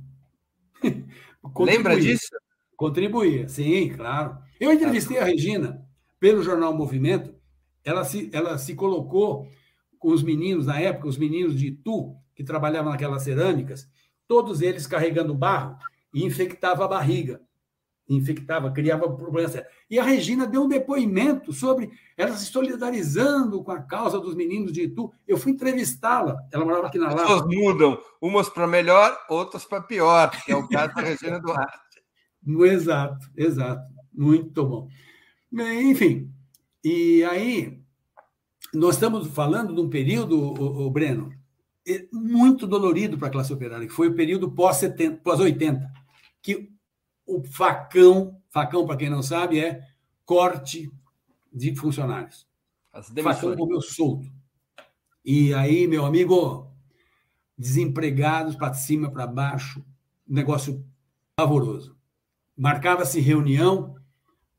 Speaker 2: Lembra disso?
Speaker 3: Contribuía, sim, claro. Eu entrevistei a Regina pelo jornal Movimento ela se, ela se colocou com os meninos, na época, os meninos de Itu, que trabalhavam naquelas cerâmicas, todos eles carregando barro e infectava a barriga. Infectava, criava problemas. E a Regina deu um depoimento sobre ela se solidarizando com a causa dos meninos de Itu. Eu fui entrevistá-la, ela morava aqui na Lapa. As
Speaker 2: pessoas mudam, umas para melhor, outras para pior, que é o caso da Regina Duarte.
Speaker 3: exato, exato. Muito bom. Enfim, e aí, nós estamos falando de um período, o, o Breno, muito dolorido para a classe operária, que foi o período pós-80, pós que o facão, facão, para quem não sabe, é corte de funcionários. Facão comeu solto. E aí, meu amigo, desempregados para cima, para baixo, negócio pavoroso. Marcava-se reunião,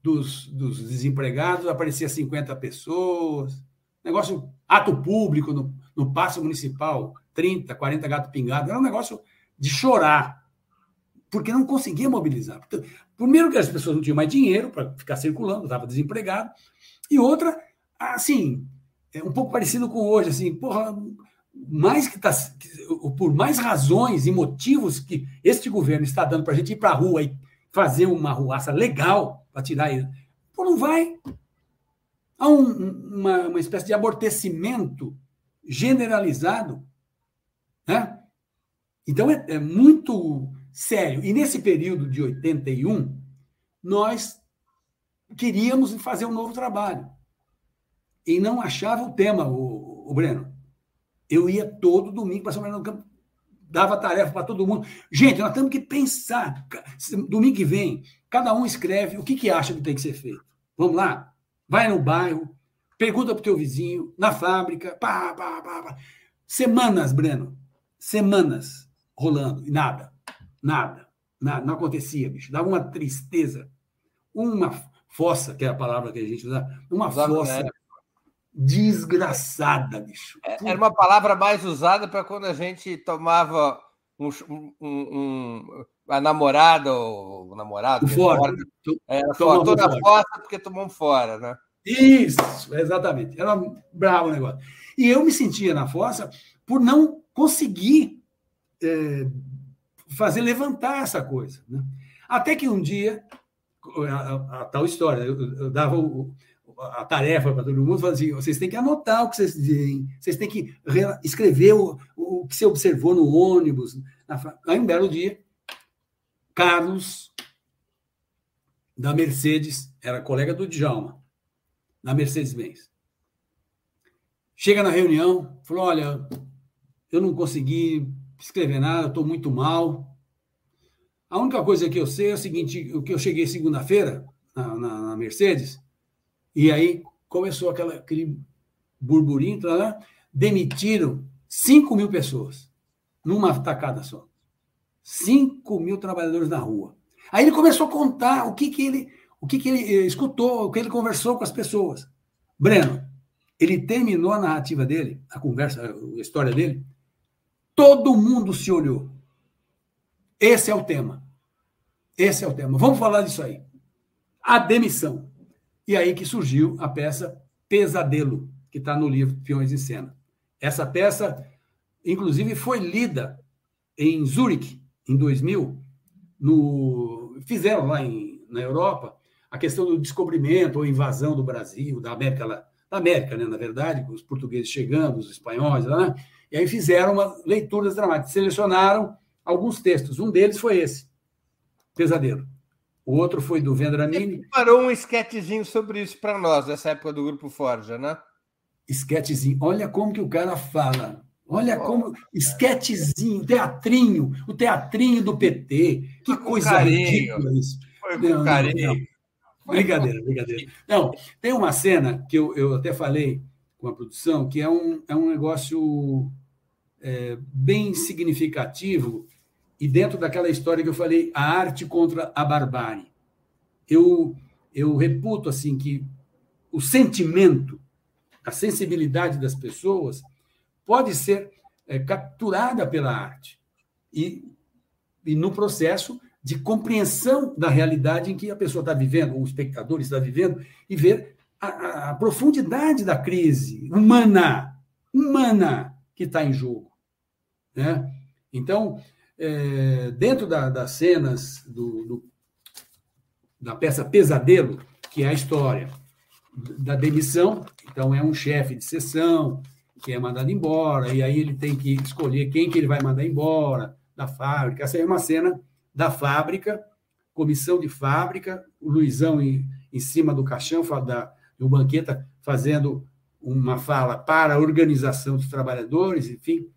Speaker 3: dos, dos desempregados, aparecia 50 pessoas. Negócio, ato público no, no passe municipal, 30, 40 gatos pingados. Era um negócio de chorar, porque não conseguia mobilizar. Primeiro que as pessoas não tinham mais dinheiro para ficar circulando, estava desempregado. E outra, assim, é um pouco parecido com hoje, assim, porra, mais que tá, por mais razões e motivos que este governo está dando para a gente ir para a rua e fazer uma ruaça legal, para tirar ele. Pô, não vai. Há um, uma, uma espécie de amortecimento generalizado. Né? Então, é, é muito sério. E nesse período de 81, nós queríamos fazer um novo trabalho. E não achava o tema, o, o Breno. Eu ia todo domingo para São Bernardo do Campo, dava tarefa para todo mundo. Gente, nós temos que pensar. Domingo que vem, Cada um escreve o que, que acha que tem que ser feito. Vamos lá? Vai no bairro, pergunta para o teu vizinho, na fábrica, pá, pá, pá, pá. Semanas, Breno. Semanas rolando. E nada. Nada. Nada. Não acontecia, bicho. Dava uma tristeza. Uma fossa, que é a palavra que a gente usa, uma fossa é. desgraçada, bicho.
Speaker 2: É, era uma palavra mais usada para quando a gente tomava um, um, um, a namorada ou o namorado.
Speaker 3: Fora. fora
Speaker 2: é, fora. Toda fora porque tomou um fora, né?
Speaker 3: Isso, exatamente. Era bravo o negócio. E eu me sentia na fossa por não conseguir é, fazer levantar essa coisa. Né? Até que um dia, a, a, a tal história, eu, eu dava o, a tarefa para todo mundo, falava assim, vocês têm que anotar o que vocês dizem, vocês têm que escrever o, o que você observou no ônibus. Aí um belo dia, Carlos, da Mercedes, era colega do Djalma, na Mercedes-Benz. Chega na reunião, falou: Olha, eu não consegui escrever nada, estou muito mal. A única coisa que eu sei é o seguinte: o que eu cheguei segunda-feira na, na, na, Mercedes, e aí começou aquela, aquele burburinho, tá, né? demitiram 5 mil pessoas numa tacada só. 5 mil trabalhadores na rua. Aí ele começou a contar o que, que ele o que, que ele eh, escutou, o que ele conversou com as pessoas. Breno, ele terminou a narrativa dele, a conversa, a história dele. Todo mundo se olhou. Esse é o tema. Esse é o tema. Vamos falar disso aí. A demissão. E aí que surgiu a peça Pesadelo, que está no livro Peões em Cena. Essa peça, inclusive, foi lida em Zurique, em 2000. No... Fizeram lá em, na Europa a questão do descobrimento ou invasão do Brasil, da América, da América, né, na verdade, os portugueses chegando, os espanhóis, né? E aí fizeram uma leituras dramáticas, selecionaram alguns textos. Um deles foi esse, Pesadelo. O outro foi do Vendramini.
Speaker 2: Você parou um esquetezinho sobre isso para nós, nessa época do Grupo Forja, né?
Speaker 3: Esquetezinho. Olha como que o cara fala. Olha como. Esquetezinho, teatrinho, o teatrinho do PT. Que coisa ridícula isso.
Speaker 2: Foi com não, carinho. Não.
Speaker 3: Brincadeira, brincadeira. Não, tem uma cena que eu, eu até falei com a produção, que é um, é um negócio é, bem significativo e dentro daquela história que eu falei, a arte contra a barbárie. Eu, eu reputo assim que o sentimento, a sensibilidade das pessoas pode ser é, capturada pela arte e, e no processo de compreensão da realidade em que a pessoa está vivendo, o espectador está vivendo, e ver a, a profundidade da crise humana, humana que está em jogo. Né? Então, é, dentro da, das cenas do, do, da peça Pesadelo, que é a história da demissão, então é um chefe de sessão que é mandado embora, e aí ele tem que escolher quem que ele vai mandar embora da fábrica. Essa é uma cena da fábrica, comissão de fábrica, o Luizão em, em cima do caixão, da, o Banqueta fazendo uma fala para a organização dos trabalhadores, enfim.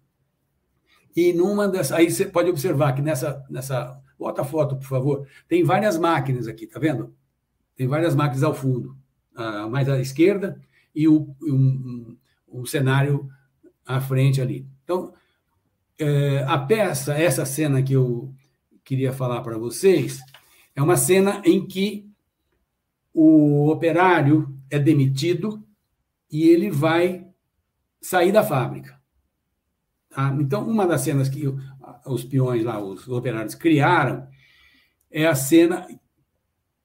Speaker 3: E numa dessas. Aí você pode observar que nessa. nessa bota a foto, por favor. Tem várias máquinas aqui, tá vendo? Tem várias máquinas ao fundo. Mais à esquerda e o, um, um, um cenário à frente ali. Então, é, a peça, essa cena que eu queria falar para vocês, é uma cena em que o operário é demitido e ele vai sair da fábrica. Tá? Então, uma das cenas que os peões lá, os operários criaram, é a cena.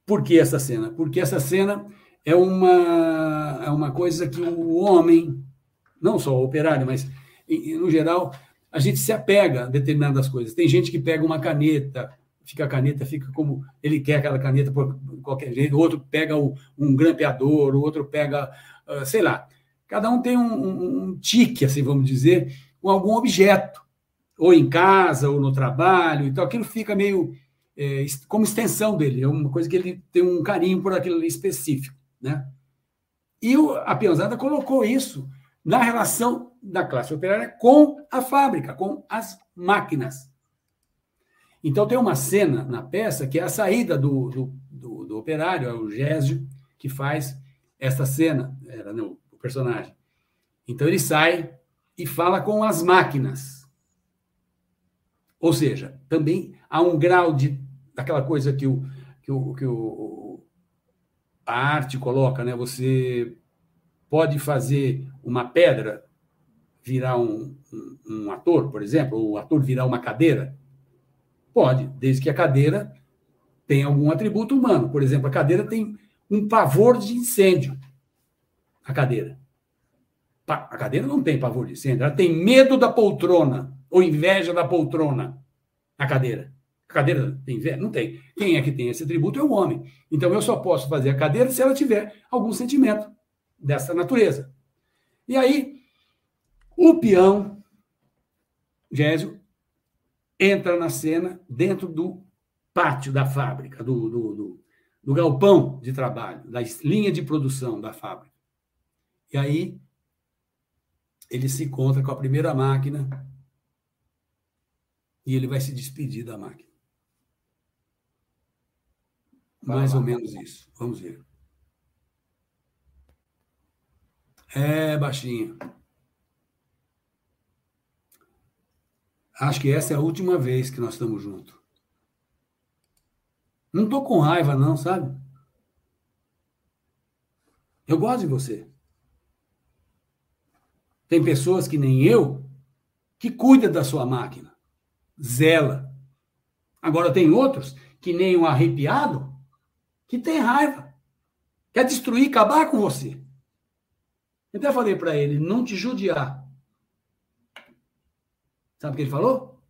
Speaker 3: Por que essa cena? Porque essa cena é uma, é uma coisa que o homem, não só o operário, mas no geral, a gente se apega a determinadas coisas. Tem gente que pega uma caneta, fica a caneta, fica como ele quer aquela caneta por qualquer jeito, o outro pega um grampeador, o outro pega, uh, sei lá. Cada um tem um, um, um tique, assim, vamos dizer, com algum objeto, ou em casa, ou no trabalho, então aquilo fica meio é, como extensão dele, é uma coisa que ele tem um carinho por aquilo específico, né? E o, a peãozada colocou isso na relação da classe operária com a fábrica, com as máquinas. Então tem uma cena na peça que é a saída do, do, do, do operário, é o Gésio, que faz essa cena, era né, o personagem. Então ele sai e fala com as máquinas. Ou seja, também há um grau de daquela coisa que o que o, que o a arte coloca, né? Você pode fazer uma pedra virar um, um, um ator, por exemplo, ou o ator virar uma cadeira? Pode, desde que a cadeira tenha algum atributo humano. Por exemplo, a cadeira tem um pavor de incêndio. A cadeira. A cadeira não tem pavor de incêndio, ela tem medo da poltrona, ou inveja da poltrona, a cadeira. A cadeira tem inveja? Não tem. Quem é que tem esse atributo é o homem. Então eu só posso fazer a cadeira se ela tiver algum sentimento dessa natureza. E aí, o peão, Gésio, entra na cena dentro do pátio da fábrica, do, do, do, do galpão de trabalho, da linha de produção da fábrica. E aí ele se encontra com a primeira máquina e ele vai se despedir da máquina. Mais ou menos isso. Vamos ver. É, baixinho. Acho que essa é a última vez que nós estamos juntos. Não estou com raiva, não, sabe? Eu gosto de você. Tem pessoas que nem eu que cuida da sua máquina, zela. Agora tem outros que nem um arrepiado, que tem raiva. Quer destruir, acabar com você. Eu falei para ele, não te judiar. Sabe o que ele falou?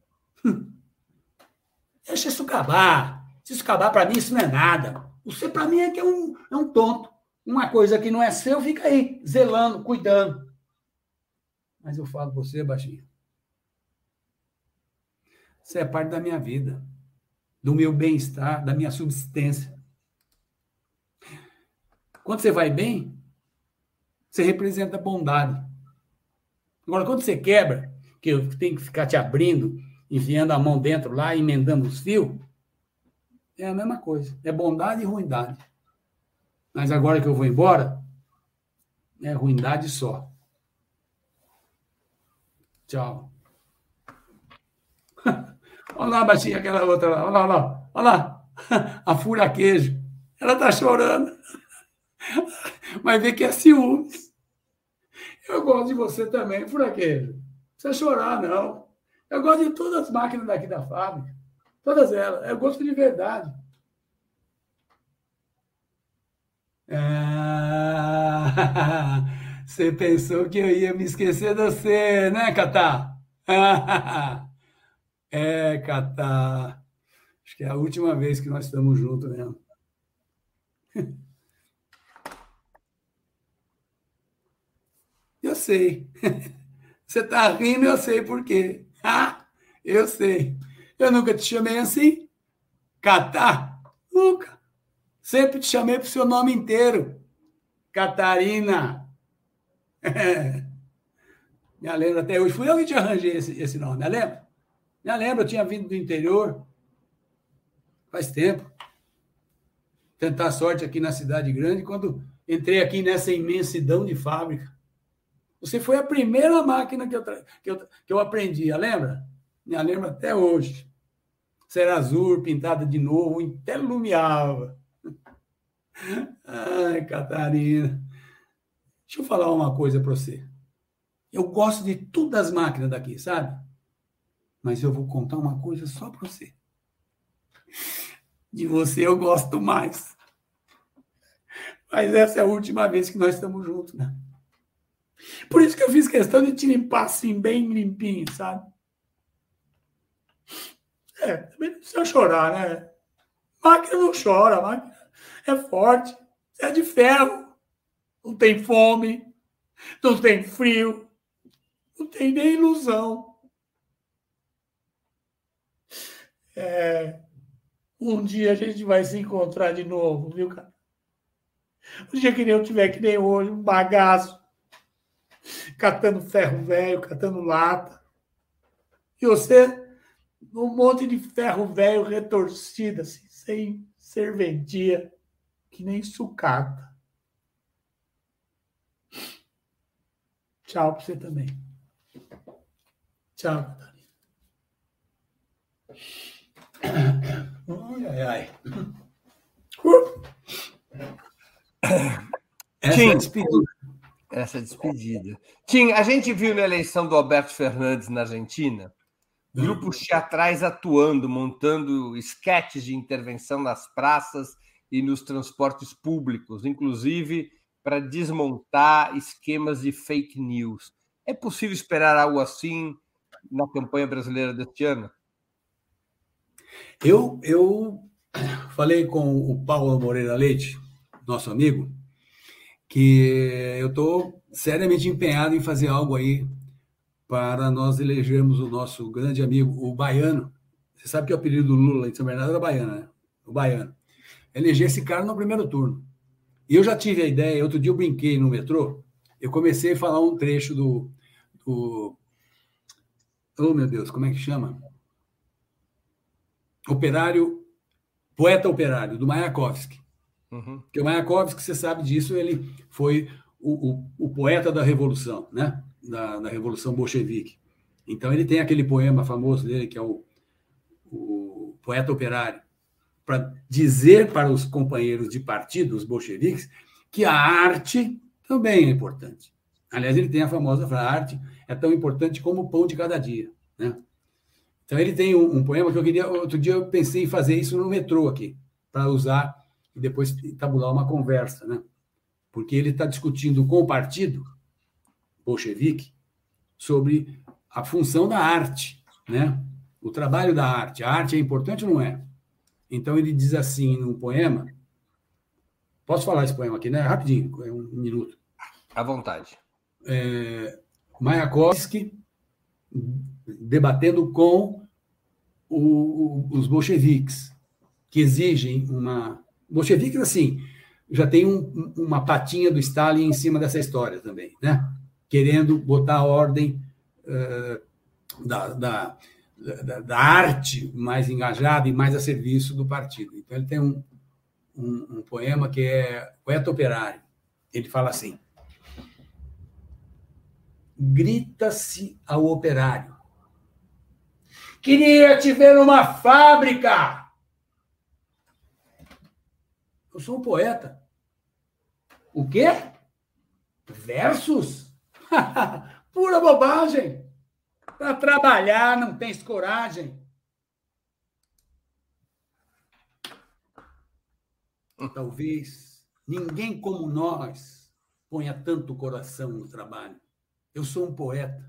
Speaker 3: Deixa isso acabar. Se isso acabar, para mim, isso não é nada. Você, para mim, é que é um, é um tonto. Uma coisa que não é seu, fica aí, zelando, cuidando. Mas eu falo você, baixinho. Você é parte da minha vida, do meu bem-estar, da minha subsistência. Quando você vai bem, você representa bondade. Agora, quando você quebra, que eu tenho que ficar te abrindo, enfiando a mão dentro lá, emendando os fios, é a mesma coisa. É bondade e ruindade. Mas agora que eu vou embora, é ruindade só. Tchau. olha lá, baixinha, aquela outra lá. Olha lá, olha lá. A fura queijo. Ela tá chorando. Mas vê que é ciúmes. Eu gosto de você também, fura queijo. Não precisa chorar, não. Eu gosto de todas as máquinas daqui da fábrica. Todas elas. Eu gosto de verdade. Ah, você pensou que eu ia me esquecer de você, né, Catá? é, Catá. Acho que é a última vez que nós estamos juntos mesmo. Eu sei. Você está rindo, eu sei por quê. Ah, eu sei. Eu nunca te chamei assim. Catá? Nunca. Sempre te chamei para o seu nome inteiro. Catarina. Me lembro até hoje. Fui eu que te arranjei esse, esse nome, me lembro? Me lembro, eu tinha vindo do interior. Faz tempo. Tentar sorte aqui na cidade grande. Quando entrei aqui nessa imensidão de fábrica. Você foi a primeira máquina que eu, que eu, que eu aprendi, lembra? Me lembro até hoje. Será azul, pintada de novo, até lumiava. Ai, Catarina. Deixa eu falar uma coisa para você. Eu gosto de todas as máquinas daqui, sabe? Mas eu vou contar uma coisa só para você. De você eu gosto mais. Mas essa é a última vez que nós estamos juntos, né? Por isso que eu fiz questão de te limpar assim, bem limpinho, sabe? É, também não precisa chorar, né? Máquina não chora, máquina é forte, é de ferro, não tem fome, não tem frio, não tem nem ilusão. É, um dia a gente vai se encontrar de novo, viu, cara? Um dia que nem eu tiver que nem hoje, um bagaço catando ferro velho, catando lata. E você, num monte de ferro velho retorcido, assim, sem serventia, que nem sucata. Tchau para você também. Tchau, Catarina. Ai, ai, ai.
Speaker 2: Essa é despedida essa despedida. Tim, a gente viu na eleição do Alberto Fernandes na Argentina grupos teatrais atuando, montando esquetes de intervenção nas praças e nos transportes públicos, inclusive para desmontar esquemas de fake news. É possível esperar algo assim na campanha brasileira deste ano?
Speaker 3: Eu, eu falei com o Paulo Moreira Leite, nosso amigo, que eu estou seriamente empenhado em fazer algo aí para nós elegermos o nosso grande amigo, o Baiano. Você sabe que o apelido do Lula em São Bernardo era Baiano, né? O Baiano. Eleger esse cara no primeiro turno. E eu já tive a ideia, outro dia eu brinquei no metrô, eu comecei a falar um trecho do. do oh, meu Deus, como é que chama? Operário, poeta operário, do Mayakovsky. Uhum. Porque o Mayakovsky, você sabe disso, ele foi o, o, o poeta da Revolução, né? Da, da, Revolução Bolchevique. Então, ele tem aquele poema famoso dele, que é o, o Poeta Operário, para dizer para os companheiros de partido, os bolcheviques, que a arte também é importante. Aliás, ele tem a famosa frase: a arte é tão importante como o pão de cada dia. Né? Então, ele tem um, um, poema que eu queria. Outro dia eu pensei em fazer isso no metrô aqui, para usar e depois tabular uma conversa, né? Porque ele está discutindo com o partido bolchevique sobre a função da arte, né? O trabalho da arte. A arte é importante ou não é? Então, ele diz assim no poema. Posso falar esse poema aqui, né? Rapidinho, é um minuto.
Speaker 2: À vontade.
Speaker 3: É, Mayakovsky debatendo com o, os bolcheviques, que exigem uma. Bolcheviques, assim, já tem um, uma patinha do Stalin em cima dessa história também, né? Querendo botar a ordem uh, da, da, da, da, arte mais engajada e mais a serviço do partido. Então, ele tem um, um, um poema que é Poeta Operário. Ele fala assim: grita-se ao operário. Queria te ver numa fábrica. Eu sou um poeta. O quê? Versos? Pura bobagem. Para trabalhar não tens coragem. Talvez ninguém como nós ponha tanto coração no trabalho. Eu sou um poeta.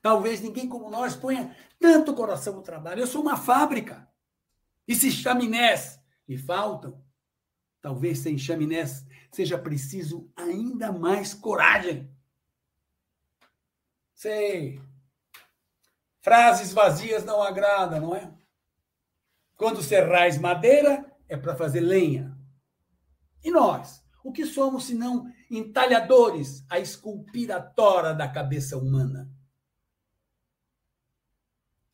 Speaker 3: Talvez ninguém como nós ponha tanto coração no trabalho. Eu sou uma fábrica. E se chaminés me faltam, talvez sem chaminés seja preciso ainda mais coragem. Sei. Frases vazias não agradam, não é? Quando serrais madeira, é para fazer lenha. E nós? O que somos senão entalhadores a esculpir a tora da cabeça humana?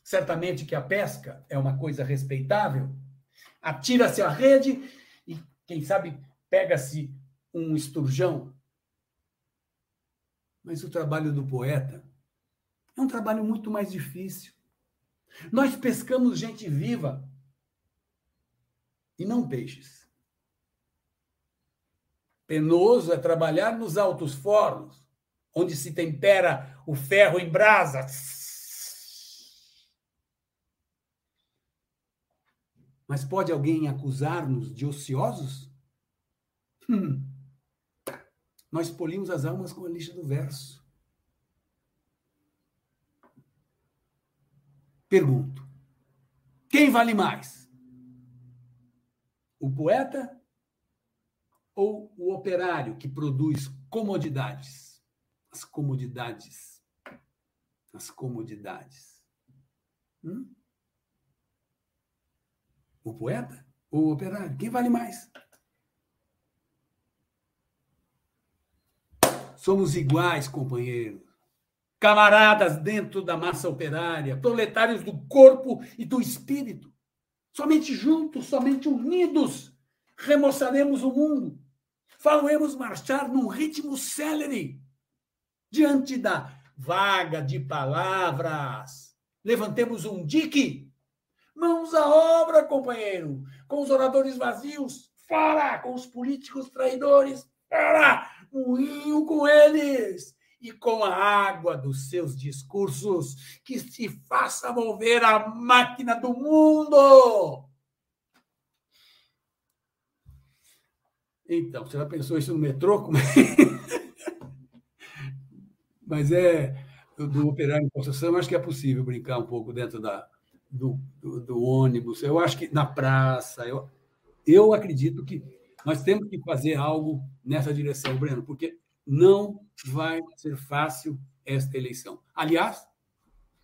Speaker 3: Certamente que a pesca é uma coisa respeitável. Atira-se a rede e, quem sabe, pega-se um esturjão. Mas o trabalho do poeta é um trabalho muito mais difícil. Nós pescamos gente viva e não peixes. Penoso é trabalhar nos altos fornos, onde se tempera o ferro em brasa. Mas pode alguém acusar-nos de ociosos? Hum. Nós polimos as almas com a lixa do verso. Pergunto: quem vale mais? O poeta ou o operário que produz comodidades? As comodidades. As comodidades. Hum? O poeta ou o operário? Quem vale mais? Somos iguais, companheiros. Camaradas dentro da massa operária, proletários do corpo e do espírito. Somente juntos, somente unidos, remoçaremos o mundo Falaremos marchar num ritmo célere, diante da vaga de palavras. Levantemos um dique. Mãos à obra, companheiro. Com os oradores vazios, fora! Com os políticos traidores, fora! Moinho com eles! E com a água dos seus discursos, que se faça mover a máquina do mundo! Então, você já pensou isso no metrô? É? Mas é do operário em construção, acho que é possível brincar um pouco dentro da, do, do, do ônibus. Eu acho que na praça. Eu, eu acredito que nós temos que fazer algo nessa direção, Breno, porque não vai ser fácil esta eleição. Aliás,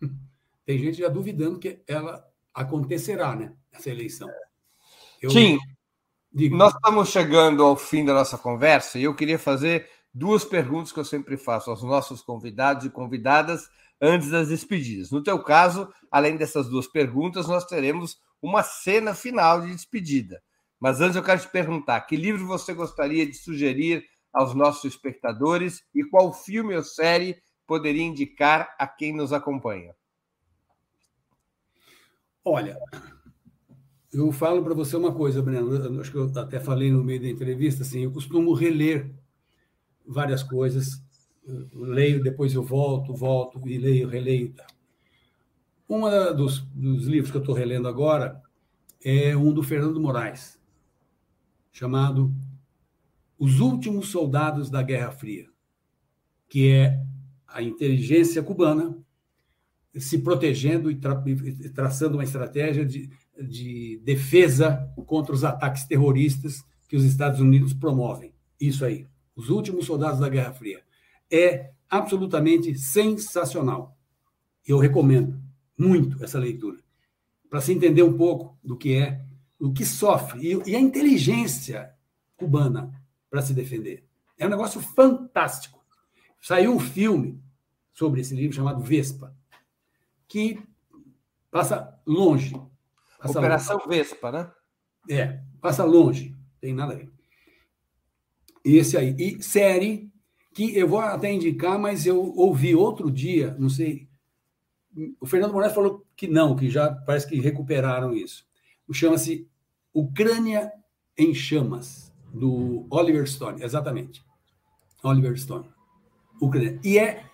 Speaker 3: tem gente já duvidando que ela acontecerá, né? Essa eleição.
Speaker 2: Eu, Sim, Diga. Nós estamos chegando ao fim da nossa conversa e eu queria fazer duas perguntas que eu sempre faço aos nossos convidados e convidadas antes das despedidas. No teu caso, além dessas duas perguntas, nós teremos uma cena final de despedida. Mas antes eu quero te perguntar: que livro você gostaria de sugerir aos nossos espectadores e qual filme ou série poderia indicar a quem nos acompanha?
Speaker 3: Olha, eu falo para você uma coisa, Breno, acho que eu até falei no meio da entrevista, assim, eu costumo reler várias coisas, eu leio, depois eu volto, volto e leio, releio. Um dos, dos livros que eu estou relendo agora é um do Fernando Moraes, chamado Os Últimos Soldados da Guerra Fria, que é a inteligência cubana se protegendo e, tra e traçando uma estratégia de, de defesa contra os ataques terroristas que os Estados Unidos promovem. Isso aí, Os Últimos Soldados da Guerra Fria. É absolutamente sensacional. Eu recomendo muito essa leitura, para se entender um pouco do que é, o que sofre e, e a inteligência cubana para se defender. É um negócio fantástico. Saiu um filme sobre esse livro chamado Vespa, que passa longe. Passa
Speaker 2: Operação longe. Vespa, né?
Speaker 3: É, passa longe, tem nada a ver. Esse aí. E série que eu vou até indicar, mas eu ouvi outro dia, não sei. O Fernando Moraes falou que não, que já parece que recuperaram isso. Chama-se Ucrânia em Chamas, do Oliver Stone, exatamente. Oliver Stone. Ucrânia. E é.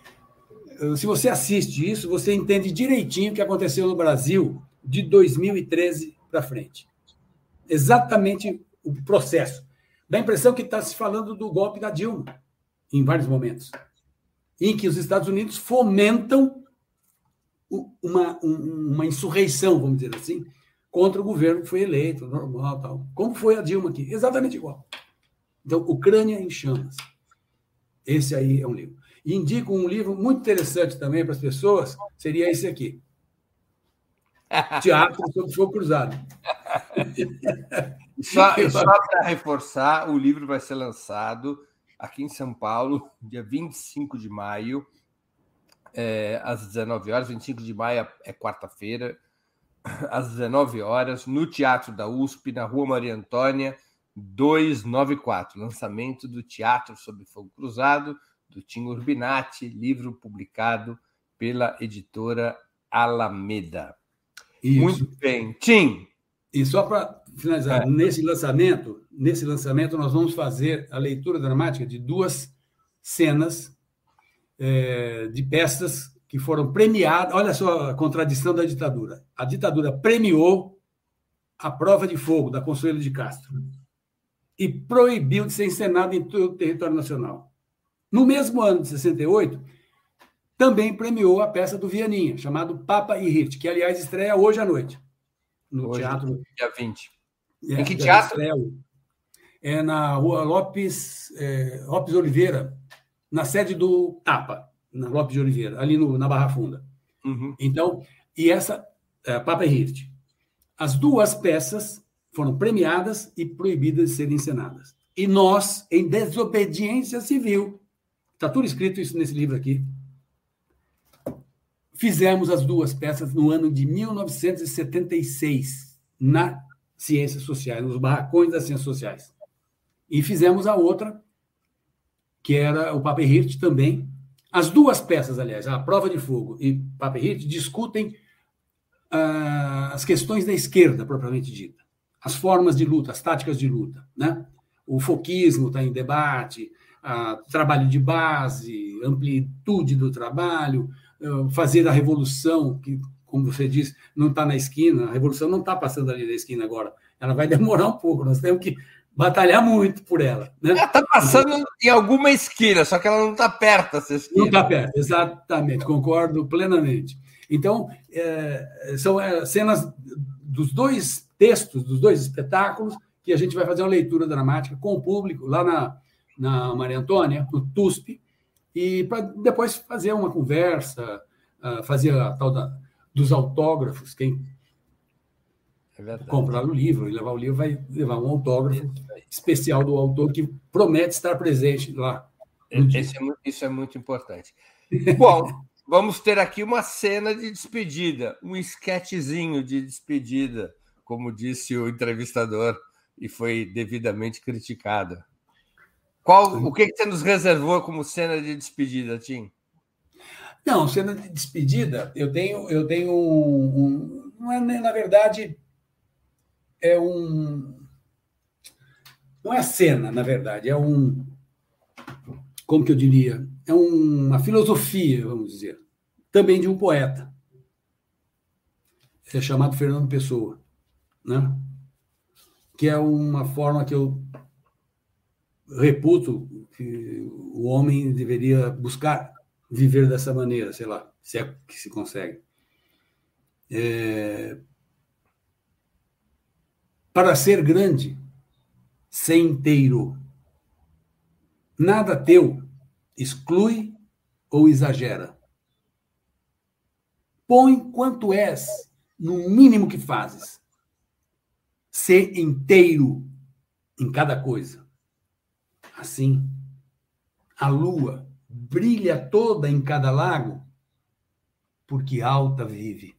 Speaker 3: Se você assiste isso, você entende direitinho o que aconteceu no Brasil de 2013 para frente. Exatamente o processo. Dá a impressão que está se falando do golpe da Dilma em vários momentos, em que os Estados Unidos fomentam uma, uma insurreição, vamos dizer assim, contra o governo que foi eleito, normal, tal. Como foi a Dilma aqui? Exatamente igual. Então, Ucrânia em chamas. Esse aí é um livro. E indico um livro muito interessante também para as pessoas, seria esse aqui. Teatro sobre Fogo Cruzado.
Speaker 2: Só, só para reforçar, o livro vai ser lançado aqui em São Paulo, dia 25 de maio, é, às 19 horas. 25 de maio é quarta-feira, às 19 horas, no Teatro da USP, na Rua Maria Antônia, 294. Lançamento do Teatro sobre Fogo Cruzado, do Tim Urbinati, livro publicado pela editora Alameda. Isso. Muito bem. Tim.
Speaker 3: E só para finalizar, é. nesse lançamento, nesse lançamento nós vamos fazer a leitura dramática de duas cenas é, de peças que foram premiadas. Olha só a contradição da ditadura. A ditadura premiou a prova de fogo da Consuelo de Castro e proibiu de ser encenada em todo o território nacional. No mesmo ano de 68, também premiou a peça do Vianinha, chamado Papa e Hit, que, aliás, estreia hoje à noite, no hoje, teatro.
Speaker 2: Dia 20.
Speaker 3: É, em que teatro? É na rua Lopes, é, Lopes Oliveira, na sede do Tapa, na Lopes de Oliveira, ali no, na Barra Funda. Uhum. Então, e essa, é, Papa e. As duas peças foram premiadas e proibidas de serem encenadas. E nós, em desobediência civil, está tudo escrito isso nesse livro aqui, fizemos as duas peças no ano de 1976, na Ciências Sociais, nos barracões das Ciências Sociais. E fizemos a outra, que era o Paperhit também. As duas peças, aliás, a Prova de Fogo e Paperhit, discutem ah, as questões da esquerda, propriamente dita. As formas de luta, as táticas de luta. Né? O foquismo está em debate, trabalho de base, amplitude do trabalho, fazer a revolução, que, como você disse, não está na esquina, a revolução não está passando ali na esquina agora. Ela vai demorar um pouco, nós temos que batalhar muito por ela. Né?
Speaker 2: Ela está passando em alguma esquina, só que ela não está perto dessa esquina.
Speaker 3: Não está perto, exatamente, concordo plenamente. Então, é, são é, cenas dos dois textos, dos dois espetáculos, que a gente vai fazer uma leitura dramática com o público lá na, na Maria Antônia, no TUSP, e para depois fazer uma conversa, uh, fazer a tal da, dos autógrafos, quem é comprar o livro e levar o livro vai levar um autógrafo especial do autor que promete estar presente lá.
Speaker 2: É, é isso é muito importante. Bom, vamos ter aqui uma cena de despedida, um esquetezinho de despedida, como disse o entrevistador, e foi devidamente criticado. Qual, o que, que você nos reservou como cena de despedida, Tim?
Speaker 3: Não, cena de despedida, eu tenho, eu tenho um, um não é na verdade é um não é cena, na verdade, é um como que eu diria, é uma filosofia, vamos dizer, também de um poeta. é chamado Fernando Pessoa, né? que é uma forma que eu reputo que o homem deveria buscar viver dessa maneira, sei lá, se é que se consegue. É... Para ser grande, ser inteiro. Nada teu exclui ou exagera. Põe quanto és no mínimo que fazes. Ser inteiro em cada coisa. Assim, a lua brilha toda em cada lago, porque alta vive.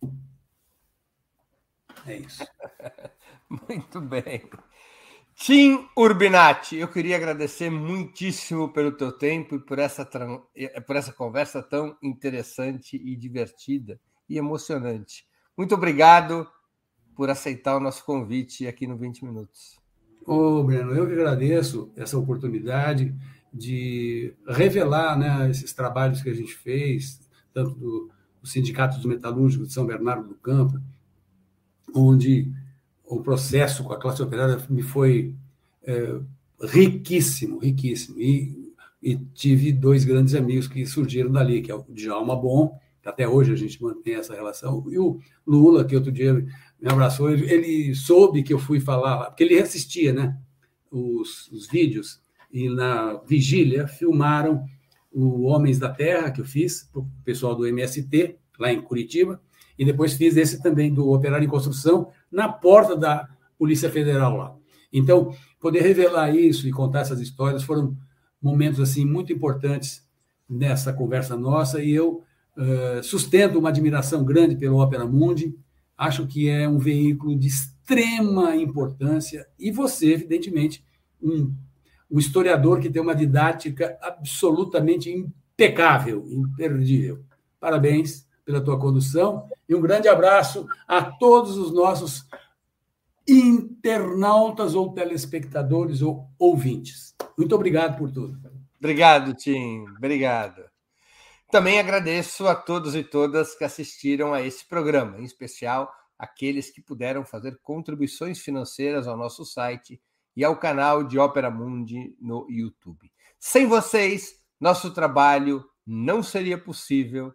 Speaker 3: É isso.
Speaker 2: Muito bem. Tim Urbinati, eu queria agradecer muitíssimo pelo teu tempo e por essa, por essa conversa tão interessante e divertida e emocionante. Muito obrigado por aceitar o nosso convite aqui no 20 Minutos.
Speaker 3: Ô, Breno, eu que agradeço essa oportunidade de revelar né, esses trabalhos que a gente fez, tanto do, do Sindicato dos Metalúrgicos de São Bernardo do Campo, onde o processo com a classe operária me foi é, riquíssimo, riquíssimo. E, e, tive dois grandes amigos que surgiram dali, que é o Djalma Bom, que até hoje a gente mantém essa relação, e o Lula, que outro dia me abraçou, ele, ele soube que eu fui falar porque ele assistia né, os, os vídeos, e na vigília filmaram o Homens da Terra, que eu fiz, para o pessoal do MST, lá em Curitiba, e depois fiz esse também do Operário em Construção, na porta da Polícia Federal lá. Então, poder revelar isso e contar essas histórias foram momentos assim muito importantes nessa conversa nossa e eu uh, sustento uma admiração grande pelo Opera Mundi. Acho que é um veículo de extrema importância e você, evidentemente, um, um historiador que tem uma didática absolutamente impecável, imperdível. Parabéns pela tua condução e um grande abraço a todos os nossos internautas ou telespectadores ou ouvintes. Muito obrigado por tudo.
Speaker 2: Obrigado, Tim. Obrigado. Também agradeço a todos e todas que assistiram a esse programa, em especial aqueles que puderam fazer contribuições financeiras ao nosso site e ao canal de Ópera Mundi no YouTube. Sem vocês, nosso trabalho não seria possível